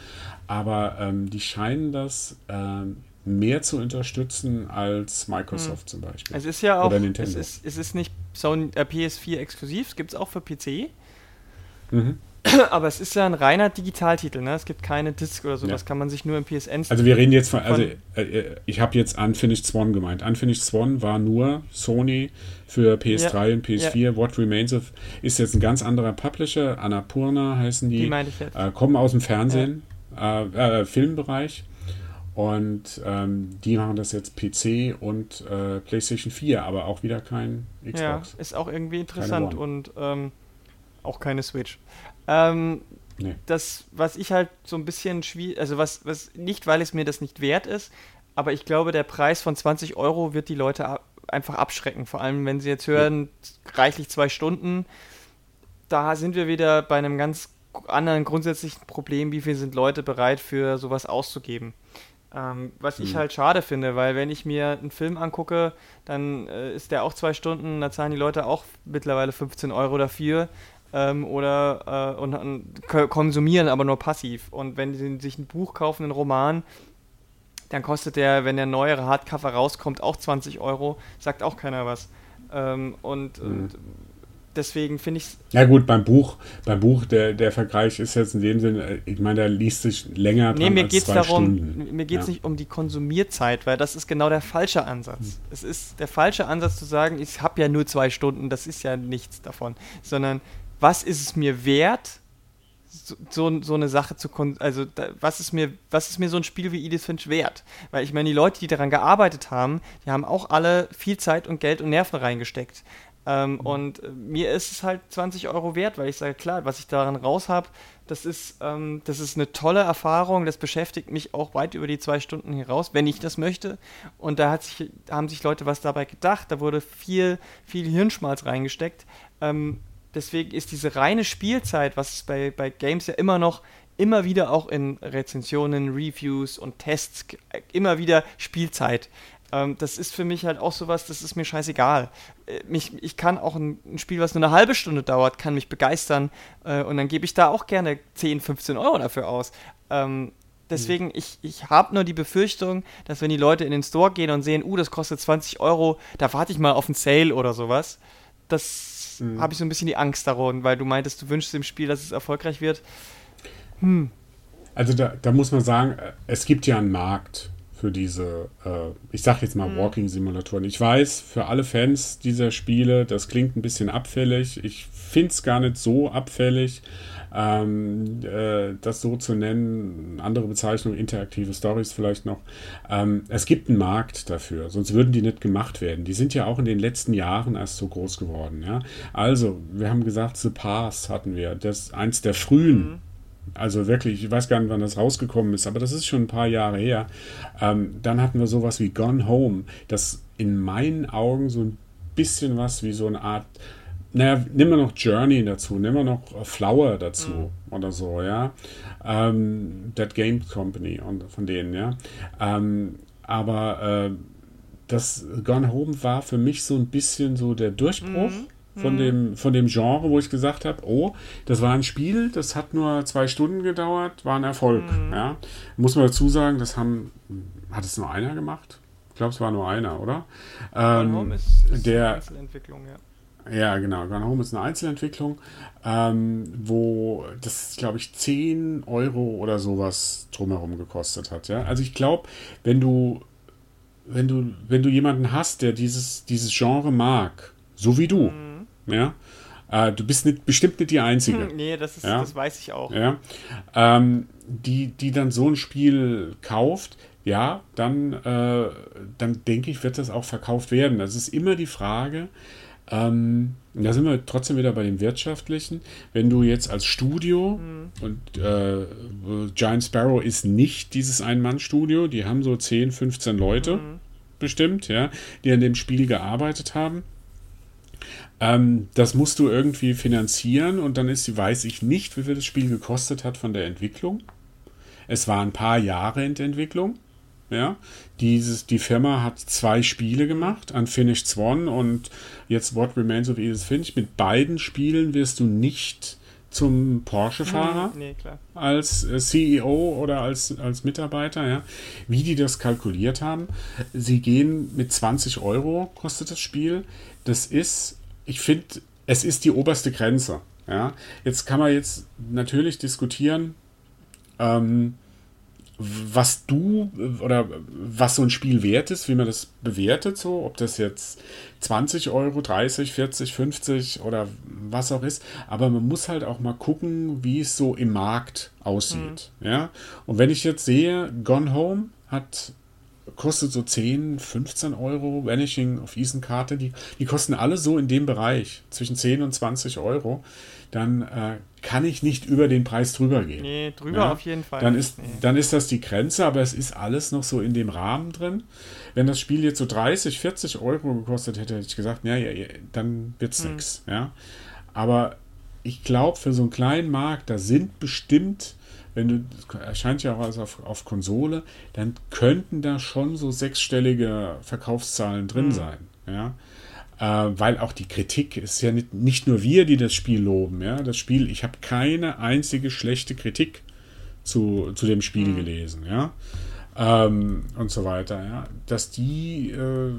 Aber ähm, die scheinen das ähm, mehr zu unterstützen als Microsoft hm. zum Beispiel. Es ist ja auch, Oder Nintendo. Es, ist, es ist nicht Sony, äh, PS4 exklusiv, gibt es auch für PC. Mhm. Aber es ist ja ein reiner Digitaltitel, ne? Es gibt keine Disc oder so, ja. das kann man sich nur im PSN. Also wir reden jetzt von, also äh, ich habe jetzt Unfinished Swan gemeint. Unfinished Swan war nur Sony für PS3 ja. und PS4. Ja. What Remains of ist jetzt ein ganz anderer Publisher, Annapurna heißen die. Die meine ich jetzt. Äh, kommen aus dem Fernsehen, äh, äh, Filmbereich. Und ähm, die machen das jetzt PC und äh, PlayStation 4, aber auch wieder kein Xbox. Ja, ist auch irgendwie interessant und ähm, auch keine Switch. Ähm, nee. Das, was ich halt so ein bisschen schwierig, also was, was nicht, weil es mir das nicht wert ist, aber ich glaube, der Preis von 20 Euro wird die Leute ab, einfach abschrecken. Vor allem, wenn sie jetzt hören, ja. reichlich zwei Stunden. Da sind wir wieder bei einem ganz anderen grundsätzlichen Problem, wie viel sind Leute bereit für sowas auszugeben. Ähm, was ich hm. halt schade finde, weil wenn ich mir einen Film angucke, dann äh, ist der auch zwei Stunden, da zahlen die Leute auch mittlerweile 15 Euro dafür ähm, oder äh, und, und, konsumieren aber nur passiv. Und wenn sie sich ein Buch kaufen, einen Roman, dann kostet der, wenn der neuere Hardcover rauskommt, auch 20 Euro, sagt auch keiner was. Ähm, und, mhm. und deswegen finde ich es. Ja gut, beim Buch, beim Buch, der, der Vergleich ist jetzt in dem Sinne, ich meine, der liest sich länger nee, mir geht es darum, Stunden. mir geht es ja. nicht um die Konsumierzeit, weil das ist genau der falsche Ansatz. Hm. Es ist der falsche Ansatz zu sagen, ich habe ja nur zwei Stunden, das ist ja nichts davon, sondern was ist es mir wert, so, so, so eine Sache zu also da, was ist mir was ist mir so ein Spiel wie Edith Finch wert? Weil ich meine, die Leute, die daran gearbeitet haben, die haben auch alle viel Zeit und Geld und Nerven reingesteckt. Ähm, mhm. Und äh, mir ist es halt 20 Euro wert, weil ich sage, klar, was ich daran raus habe, das ist, ähm, das ist eine tolle Erfahrung, das beschäftigt mich auch weit über die zwei Stunden hinaus, wenn ich das möchte. Und da hat sich, haben sich Leute was dabei gedacht, da wurde viel, viel Hirnschmalz reingesteckt. Ähm, deswegen ist diese reine Spielzeit, was es bei, bei Games ja immer noch immer wieder auch in Rezensionen, Reviews und Tests immer wieder Spielzeit. Ähm, das ist für mich halt auch sowas, das ist mir scheißegal. Äh, mich, ich kann auch ein, ein, Spiel, was nur eine halbe Stunde dauert, kann mich begeistern äh, und dann gebe ich da auch gerne 10, 15 Euro dafür aus. Ähm, deswegen, mhm. ich, ich habe nur die Befürchtung, dass wenn die Leute in den Store gehen und sehen, uh, das kostet 20 Euro, da warte ich mal auf einen Sale oder sowas. Das mhm. habe ich so ein bisschen die Angst darum, weil du meintest, du wünschst dem Spiel, dass es erfolgreich wird. Hm. Also da, da muss man sagen, äh, es gibt ja einen Markt für diese, äh, ich sag jetzt mal mhm. Walking-Simulatoren. Ich weiß, für alle Fans dieser Spiele, das klingt ein bisschen abfällig. Ich finde es gar nicht so abfällig, ähm, äh, das so zu nennen. Andere Bezeichnung, interaktive Stories vielleicht noch. Ähm, es gibt einen Markt dafür, sonst würden die nicht gemacht werden. Die sind ja auch in den letzten Jahren erst so groß geworden. Ja? Also, wir haben gesagt, The Past hatten wir. Das ist eins der frühen. Mhm also wirklich, ich weiß gar nicht, wann das rausgekommen ist, aber das ist schon ein paar Jahre her. Ähm, dann hatten wir sowas wie Gone Home, das in meinen Augen so ein bisschen was wie so eine Art, naja, nimm mal noch Journey dazu, nimm mal noch Flower dazu mhm. oder so, ja. Ähm, That Game Company und von denen, ja. Ähm, aber äh, das Gone Home war für mich so ein bisschen so der Durchbruch. Mhm von, mhm. dem, von dem Genre, wo ich gesagt habe, oh, das war ein Spiel, das hat nur zwei Stunden gedauert, war ein Erfolg. Mhm. Ja. Muss man dazu sagen, das haben, hat es nur einer gemacht? Ich glaube, es war nur einer, oder? Ähm, Home ist, ist der, eine Einzelentwicklung, ja. Ja, genau. Gone Home ist eine Einzelentwicklung, ähm, wo das, glaube ich, 10 Euro oder sowas drumherum gekostet hat. Ja? Also ich glaube, wenn du, wenn du, wenn du jemanden hast, der dieses, dieses Genre mag, so wie du, mhm ja. Äh, du bist nicht, bestimmt nicht die Einzige. Hm, nee, das, ist, ja? das weiß ich auch. Ja. Ähm, die, die dann so ein Spiel kauft, ja, dann, äh, dann denke ich, wird das auch verkauft werden. Das ist immer die Frage, ähm, da sind wir trotzdem wieder bei dem Wirtschaftlichen. Wenn du jetzt als Studio mhm. und äh, Giant Sparrow ist nicht dieses Ein-Mann-Studio, die haben so 10, 15 Leute mhm. bestimmt, ja, die an dem Spiel gearbeitet haben. Ähm, das musst du irgendwie finanzieren und dann ist, weiß ich nicht, wie viel das Spiel gekostet hat von der Entwicklung. Es war ein paar Jahre in der Entwicklung. Ja, dieses, die Firma hat zwei Spiele gemacht, Unfinished One und jetzt What Remains of Edith Finch. Mit beiden Spielen wirst du nicht zum Porsche-Fahrer nee, als äh, CEO oder als, als Mitarbeiter. Ja. Wie die das kalkuliert haben, sie gehen mit 20 Euro, kostet das Spiel. Das ist ich finde, es ist die oberste Grenze. Ja? Jetzt kann man jetzt natürlich diskutieren, ähm, was du oder was so ein Spiel wert ist, wie man das bewertet, so, ob das jetzt 20 Euro, 30, 40, 50 oder was auch ist. Aber man muss halt auch mal gucken, wie es so im Markt aussieht. Mhm. Ja? Und wenn ich jetzt sehe, Gone Home hat kostet so 10, 15 Euro. Vanishing of Ethan Karte, die, die kosten alle so in dem Bereich, zwischen 10 und 20 Euro. Dann äh, kann ich nicht über den Preis drüber gehen. Nee, drüber ja? auf jeden Fall. Dann ist, nee. dann ist das die Grenze, aber es ist alles noch so in dem Rahmen drin. Wenn das Spiel jetzt so 30, 40 Euro gekostet hätte, hätte ich gesagt, ja, ja, dann wird's hm. nichts. Ja? Aber ich glaube, für so einen kleinen Markt, da sind bestimmt wenn du, erscheint ja auch auf, auf Konsole, dann könnten da schon so sechsstellige Verkaufszahlen drin mhm. sein. Ja. Äh, weil auch die Kritik ist ja nicht, nicht nur wir, die das Spiel loben. Ja. Das Spiel, ich habe keine einzige schlechte Kritik zu, zu dem Spiel mhm. gelesen. Ja. Ähm, und so weiter, ja, dass die, äh,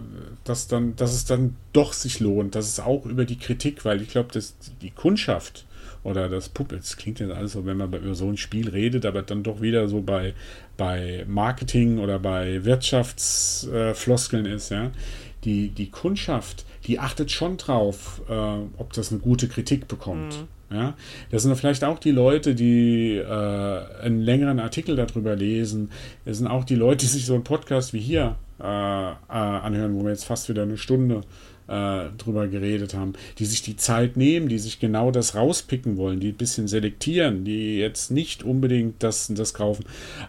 dass dann, dass es dann doch sich lohnt, dass es auch über die Kritik, weil ich glaube, dass die Kundschaft oder das Puppet. Es klingt jetzt alles so, wenn man über so ein Spiel redet, aber dann doch wieder so bei, bei Marketing oder bei Wirtschaftsfloskeln äh, ist, ja. die, die Kundschaft, die achtet schon drauf, äh, ob das eine gute Kritik bekommt. Mhm. Ja? Das sind vielleicht auch die Leute, die äh, einen längeren Artikel darüber lesen. Das sind auch die Leute, die sich so einen Podcast wie hier äh, äh anhören, wo wir jetzt fast wieder eine Stunde äh, drüber geredet haben, die sich die Zeit nehmen, die sich genau das rauspicken wollen, die ein bisschen selektieren, die jetzt nicht unbedingt das das kaufen.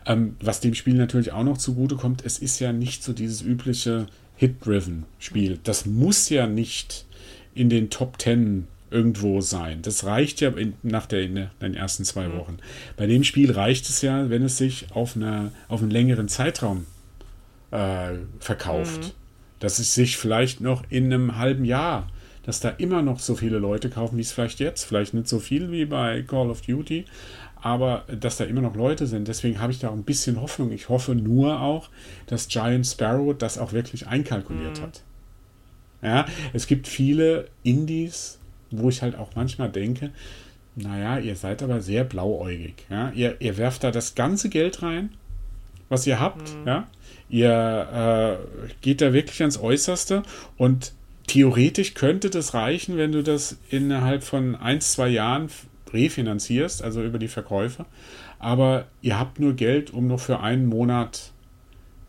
Ähm, was dem Spiel natürlich auch noch zugute kommt, es ist ja nicht so dieses übliche Hit-Driven-Spiel. Das muss ja nicht in den Top Ten irgendwo sein. Das reicht ja in, nach der, in den ersten zwei mhm. Wochen. Bei dem Spiel reicht es ja, wenn es sich auf, eine, auf einen längeren Zeitraum äh, verkauft. Mhm dass es sich vielleicht noch in einem halben Jahr, dass da immer noch so viele Leute kaufen, wie es vielleicht jetzt, vielleicht nicht so viel wie bei Call of Duty, aber dass da immer noch Leute sind. Deswegen habe ich da auch ein bisschen Hoffnung. Ich hoffe nur auch, dass Giant Sparrow das auch wirklich einkalkuliert mhm. hat. Ja, es gibt viele Indies, wo ich halt auch manchmal denke, naja, ihr seid aber sehr blauäugig. Ja? Ihr, ihr werft da das ganze Geld rein, was ihr habt, mhm. ja, Ihr äh, geht da wirklich ans Äußerste und theoretisch könnte das reichen, wenn du das innerhalb von ein, zwei Jahren refinanzierst, also über die Verkäufe. Aber ihr habt nur Geld, um noch für einen Monat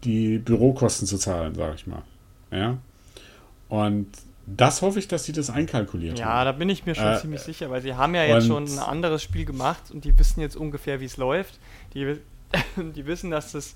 die Bürokosten zu zahlen, sage ich mal. Ja. Und das hoffe ich, dass sie das einkalkuliert ja, haben. Ja, da bin ich mir schon äh, ziemlich sicher, weil sie haben ja jetzt schon ein anderes Spiel gemacht und die wissen jetzt ungefähr, wie es läuft. Die, die wissen, dass das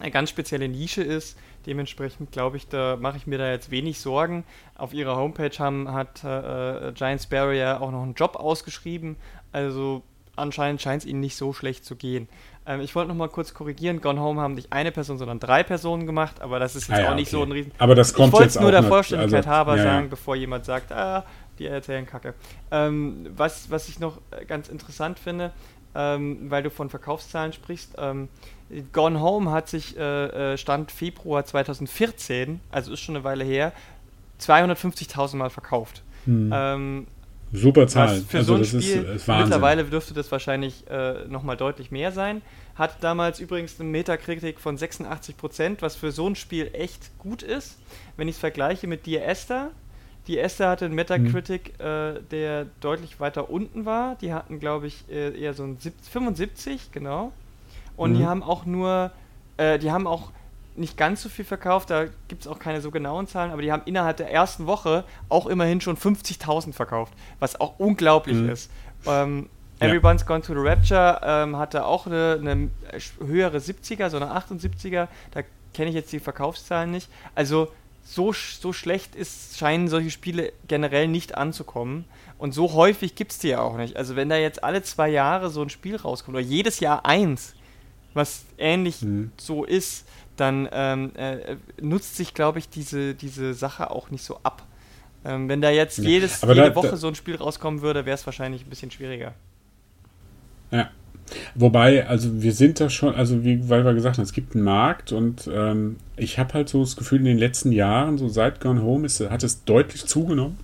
eine ganz spezielle Nische ist. Dementsprechend glaube ich, da mache ich mir da jetzt wenig Sorgen. Auf ihrer Homepage haben, hat äh, Giant Sparrow ja auch noch einen Job ausgeschrieben. Also anscheinend scheint es ihnen nicht so schlecht zu gehen. Ähm, ich wollte noch mal kurz korrigieren. Gone Home haben nicht eine Person, sondern drei Personen gemacht, aber das ist jetzt ah, ja, auch nicht okay. so ein Riesen. Aber das kommt ich jetzt auch nur der Vollständigkeit also, halber ja, sagen, ja. bevor jemand sagt, ah, die erzählen Kacke. Ähm, was, was ich noch ganz interessant finde, ähm, weil du von Verkaufszahlen sprichst, ähm, Gone Home hat sich äh, äh Stand Februar 2014, also ist schon eine Weile her, 250.000 Mal verkauft. Hm. Ähm, Super Zahl. Für also so ein Spiel, ist, ist mittlerweile dürfte das wahrscheinlich äh, nochmal deutlich mehr sein. Hat damals übrigens eine Metakritik von 86%, was für so ein Spiel echt gut ist. Wenn ich es vergleiche mit Dear Esther, die Esther hatte einen Metacritic, mhm. äh, der deutlich weiter unten war. Die hatten, glaube ich, äh, eher so ein 75, genau. Und mhm. die haben auch nur, äh, die haben auch nicht ganz so viel verkauft, da gibt es auch keine so genauen Zahlen, aber die haben innerhalb der ersten Woche auch immerhin schon 50.000 verkauft, was auch unglaublich mhm. ist. Ähm, Everyone's ja. Gone to the Rapture ähm, hatte auch eine, eine, höhere 70er, so eine 78er, da kenne ich jetzt die Verkaufszahlen nicht. Also so, so schlecht ist, scheinen solche Spiele generell nicht anzukommen. Und so häufig gibt es die ja auch nicht. Also wenn da jetzt alle zwei Jahre so ein Spiel rauskommt, oder jedes Jahr eins, was ähnlich mhm. so ist, dann ähm, äh, nutzt sich, glaube ich, diese, diese Sache auch nicht so ab. Ähm, wenn da jetzt ja. jedes, jede da, Woche da, so ein Spiel rauskommen würde, wäre es wahrscheinlich ein bisschen schwieriger. Ja. Wobei, also wir sind da schon, also wie, weil wir gesagt haben, es gibt einen Markt und ähm, ich habe halt so das Gefühl, in den letzten Jahren, so seit Gone Home, ist, hat es deutlich zugenommen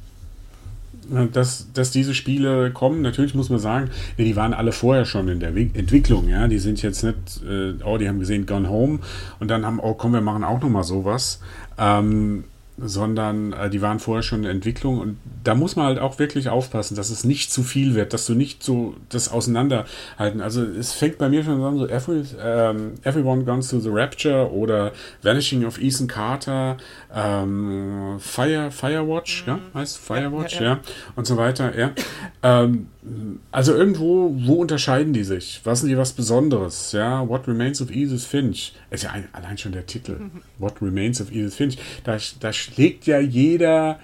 dass, dass diese Spiele kommen. Natürlich muss man sagen, die waren alle vorher schon in der Entwicklung. Ja, die sind jetzt nicht, äh, oh, die haben gesehen Gone Home und dann haben, oh, komm, wir machen auch noch mal sowas. Ähm, sondern äh, die waren vorher schon in Entwicklung und da muss man halt auch wirklich aufpassen, dass es nicht zu viel wird, dass du nicht so das auseinanderhalten. Also es fängt bei mir schon an, so Every, ähm, Everyone Guns to the Rapture oder Vanishing of Ethan Carter, ähm, Fire, Firewatch, mhm. ja, heißt Firewatch, ja, ja, ja, und so weiter, ja. Ähm, also irgendwo, wo unterscheiden die sich? Was sind die was Besonderes? Ja, What Remains of Edith Finch? Ist ja ein, allein schon der Titel. Mhm. What Remains of Edith Finch. Da, da schlägt ja jeder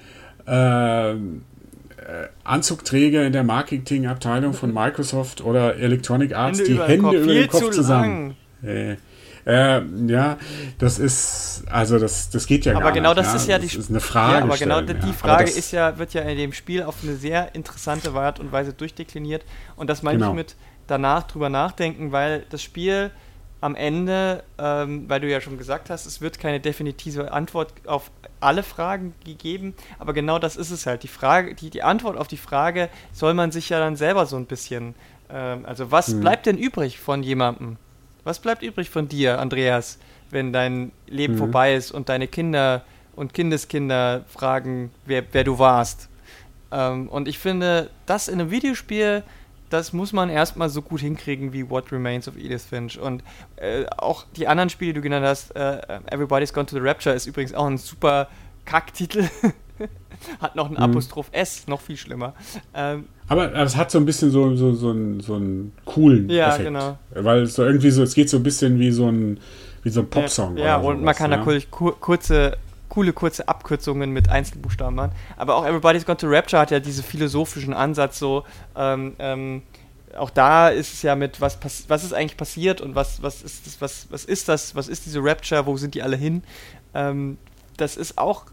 äh, äh Anzugträger in der Marketingabteilung von Microsoft oder Electronic Arts Hände die über Hände über den Kopf zusammen. Äh, äh, ja, das ist, also das, das geht ja aber gar genau nicht. das ja. ist ja das die ist eine Frage. Ja, aber genau die Frage ist ja, wird ja in dem Spiel auf eine sehr interessante Art und Weise durchdekliniert. Und das meine genau. ich mit danach drüber nachdenken, weil das Spiel am Ende, ähm, weil du ja schon gesagt hast, es wird keine definitive Antwort auf alle Fragen gegeben, aber genau das ist es halt. Die Frage, die, die Antwort auf die Frage soll man sich ja dann selber so ein bisschen, ähm, also was hm. bleibt denn übrig von jemandem? Was bleibt übrig von dir, Andreas, wenn dein Leben mhm. vorbei ist und deine Kinder und Kindeskinder fragen, wer, wer du warst. Ähm, und ich finde, das in einem Videospiel, das muss man erstmal so gut hinkriegen wie What Remains of Edith Finch. Und äh, auch die anderen Spiele, die du genannt hast, äh, Everybody's Gone to the Rapture ist übrigens auch ein super Kacktitel. hat noch ein mhm. Apostroph S, noch viel schlimmer. Ähm, aber es hat so ein bisschen so, so, so, einen, so einen coolen ja, Effekt. genau. Weil es so irgendwie so, es geht so ein bisschen wie so ein, wie so ein Popsong. Ja, ja und sowas, man kann ja. da kurze, coole kurze Abkürzungen mit Einzelbuchstaben machen. Aber auch Everybody's Gone to Rapture hat ja diesen philosophischen Ansatz so, ähm, ähm, auch da ist es ja mit, was, was ist eigentlich passiert und was, was, ist das, was, was ist das, was ist diese Rapture, wo sind die alle hin? Ähm, das ist auch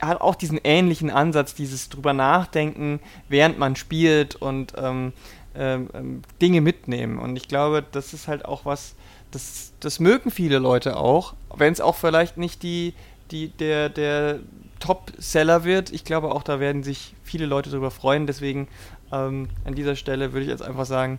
hat auch diesen ähnlichen Ansatz, dieses drüber nachdenken, während man spielt und ähm, ähm, ähm, Dinge mitnehmen. Und ich glaube, das ist halt auch was, das, das mögen viele Leute auch, wenn es auch vielleicht nicht die, die, der, der Top-Seller wird. Ich glaube auch, da werden sich viele Leute darüber freuen. Deswegen ähm, an dieser Stelle würde ich jetzt einfach sagen,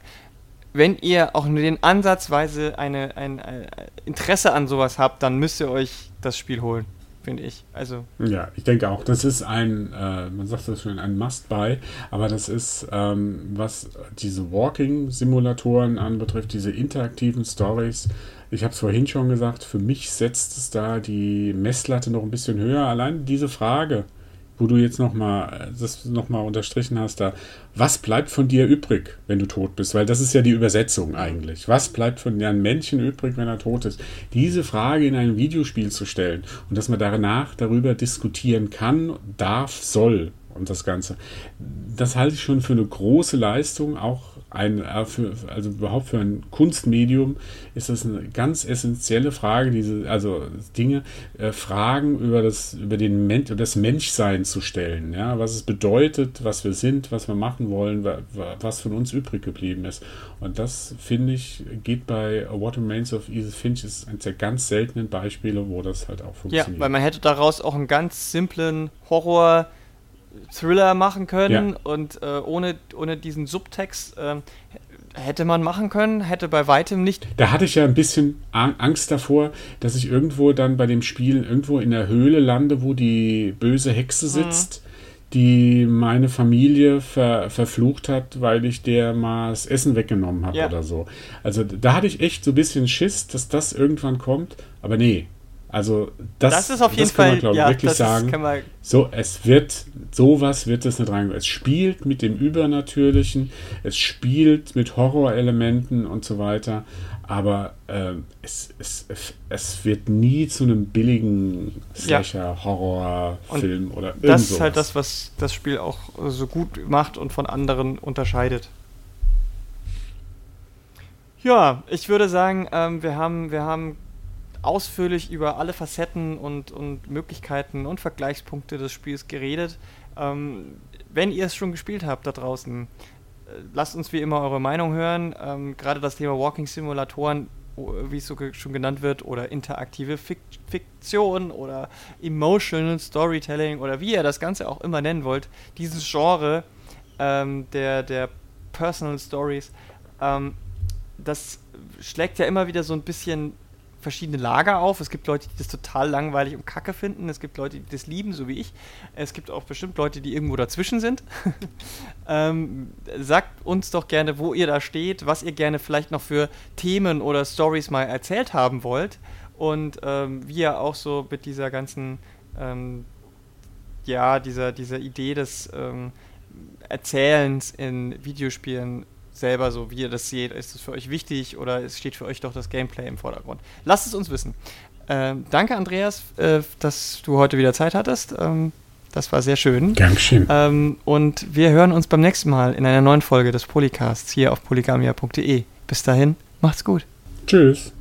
wenn ihr auch nur den Ansatzweise eine, ein, ein Interesse an sowas habt, dann müsst ihr euch das Spiel holen finde ich. Also. Ja, ich denke auch, das ist ein, äh, man sagt das schon, ein Must-Buy, aber das ist, ähm, was diese Walking-Simulatoren anbetrifft, diese interaktiven Stories, ich habe es vorhin schon gesagt, für mich setzt es da die Messlatte noch ein bisschen höher. Allein diese Frage, wo du jetzt nochmal das nochmal unterstrichen hast, da, was bleibt von dir übrig, wenn du tot bist? Weil das ist ja die Übersetzung eigentlich. Was bleibt von einem Menschen übrig, wenn er tot ist? Diese Frage in einem Videospiel zu stellen und dass man danach darüber diskutieren kann, darf, soll und das Ganze. Das halte ich schon für eine große Leistung, auch ein, äh, für, also überhaupt für ein Kunstmedium ist das eine ganz essentielle Frage, diese, also Dinge, äh, Fragen über das, über den Men das Menschsein zu stellen, ja, was es bedeutet, was wir sind, was wir machen wollen, was von uns übrig geblieben ist. Und das, finde ich, geht bei What Remains of Edith Finch, ist eines der ganz seltenen Beispiele, wo das halt auch funktioniert. Ja, weil man hätte daraus auch einen ganz simplen Horror- Thriller machen können ja. und äh, ohne, ohne diesen Subtext äh, hätte man machen können, hätte bei weitem nicht. Da hatte ich ja ein bisschen Angst davor, dass ich irgendwo dann bei dem Spiel irgendwo in der Höhle lande, wo die böse Hexe mhm. sitzt. Mhm. Die meine Familie ver, verflucht hat, weil ich der mal das Essen weggenommen habe ja. oder so. Also da hatte ich echt so ein bisschen Schiss, dass das irgendwann kommt. Aber nee, also das, das ist auf jeden Fall, man, glaube ja, wirklich sagen. Ist, so, es wird sowas wird es nicht rein. Es spielt mit dem Übernatürlichen, es spielt mit Horrorelementen und so weiter. Aber äh, es, es, es wird nie zu einem billigen Slasher-Horrorfilm oder irgendwas. Das ist halt das, was das Spiel auch so gut macht und von anderen unterscheidet. Ja, ich würde sagen, ähm, wir, haben, wir haben ausführlich über alle Facetten und, und Möglichkeiten und Vergleichspunkte des Spiels geredet. Ähm, wenn ihr es schon gespielt habt da draußen, äh, lasst uns wie immer eure Meinung hören. Ähm, Gerade das Thema Walking Simulatoren, wie es so ge schon genannt wird, oder interaktive Fik Fiktion oder Emotional Storytelling oder wie ihr das Ganze auch immer nennen wollt, dieses Genre ähm, der, der Personal Stories, ähm, das schlägt ja immer wieder so ein bisschen verschiedene Lager auf. Es gibt Leute, die das total langweilig und kacke finden. Es gibt Leute, die das lieben, so wie ich. Es gibt auch bestimmt Leute, die irgendwo dazwischen sind. ähm, sagt uns doch gerne, wo ihr da steht, was ihr gerne vielleicht noch für Themen oder Stories mal erzählt haben wollt. Und ähm, wie ihr auch so mit dieser ganzen, ähm, ja, dieser, dieser Idee des ähm, Erzählens in Videospielen selber so, wie ihr das seht. Ist es für euch wichtig oder es steht für euch doch das Gameplay im Vordergrund? Lasst es uns wissen. Ähm, danke, Andreas, äh, dass du heute wieder Zeit hattest. Ähm, das war sehr schön. Dankeschön. Ähm, und wir hören uns beim nächsten Mal in einer neuen Folge des Polycasts hier auf polygamia.de. Bis dahin, macht's gut. Tschüss.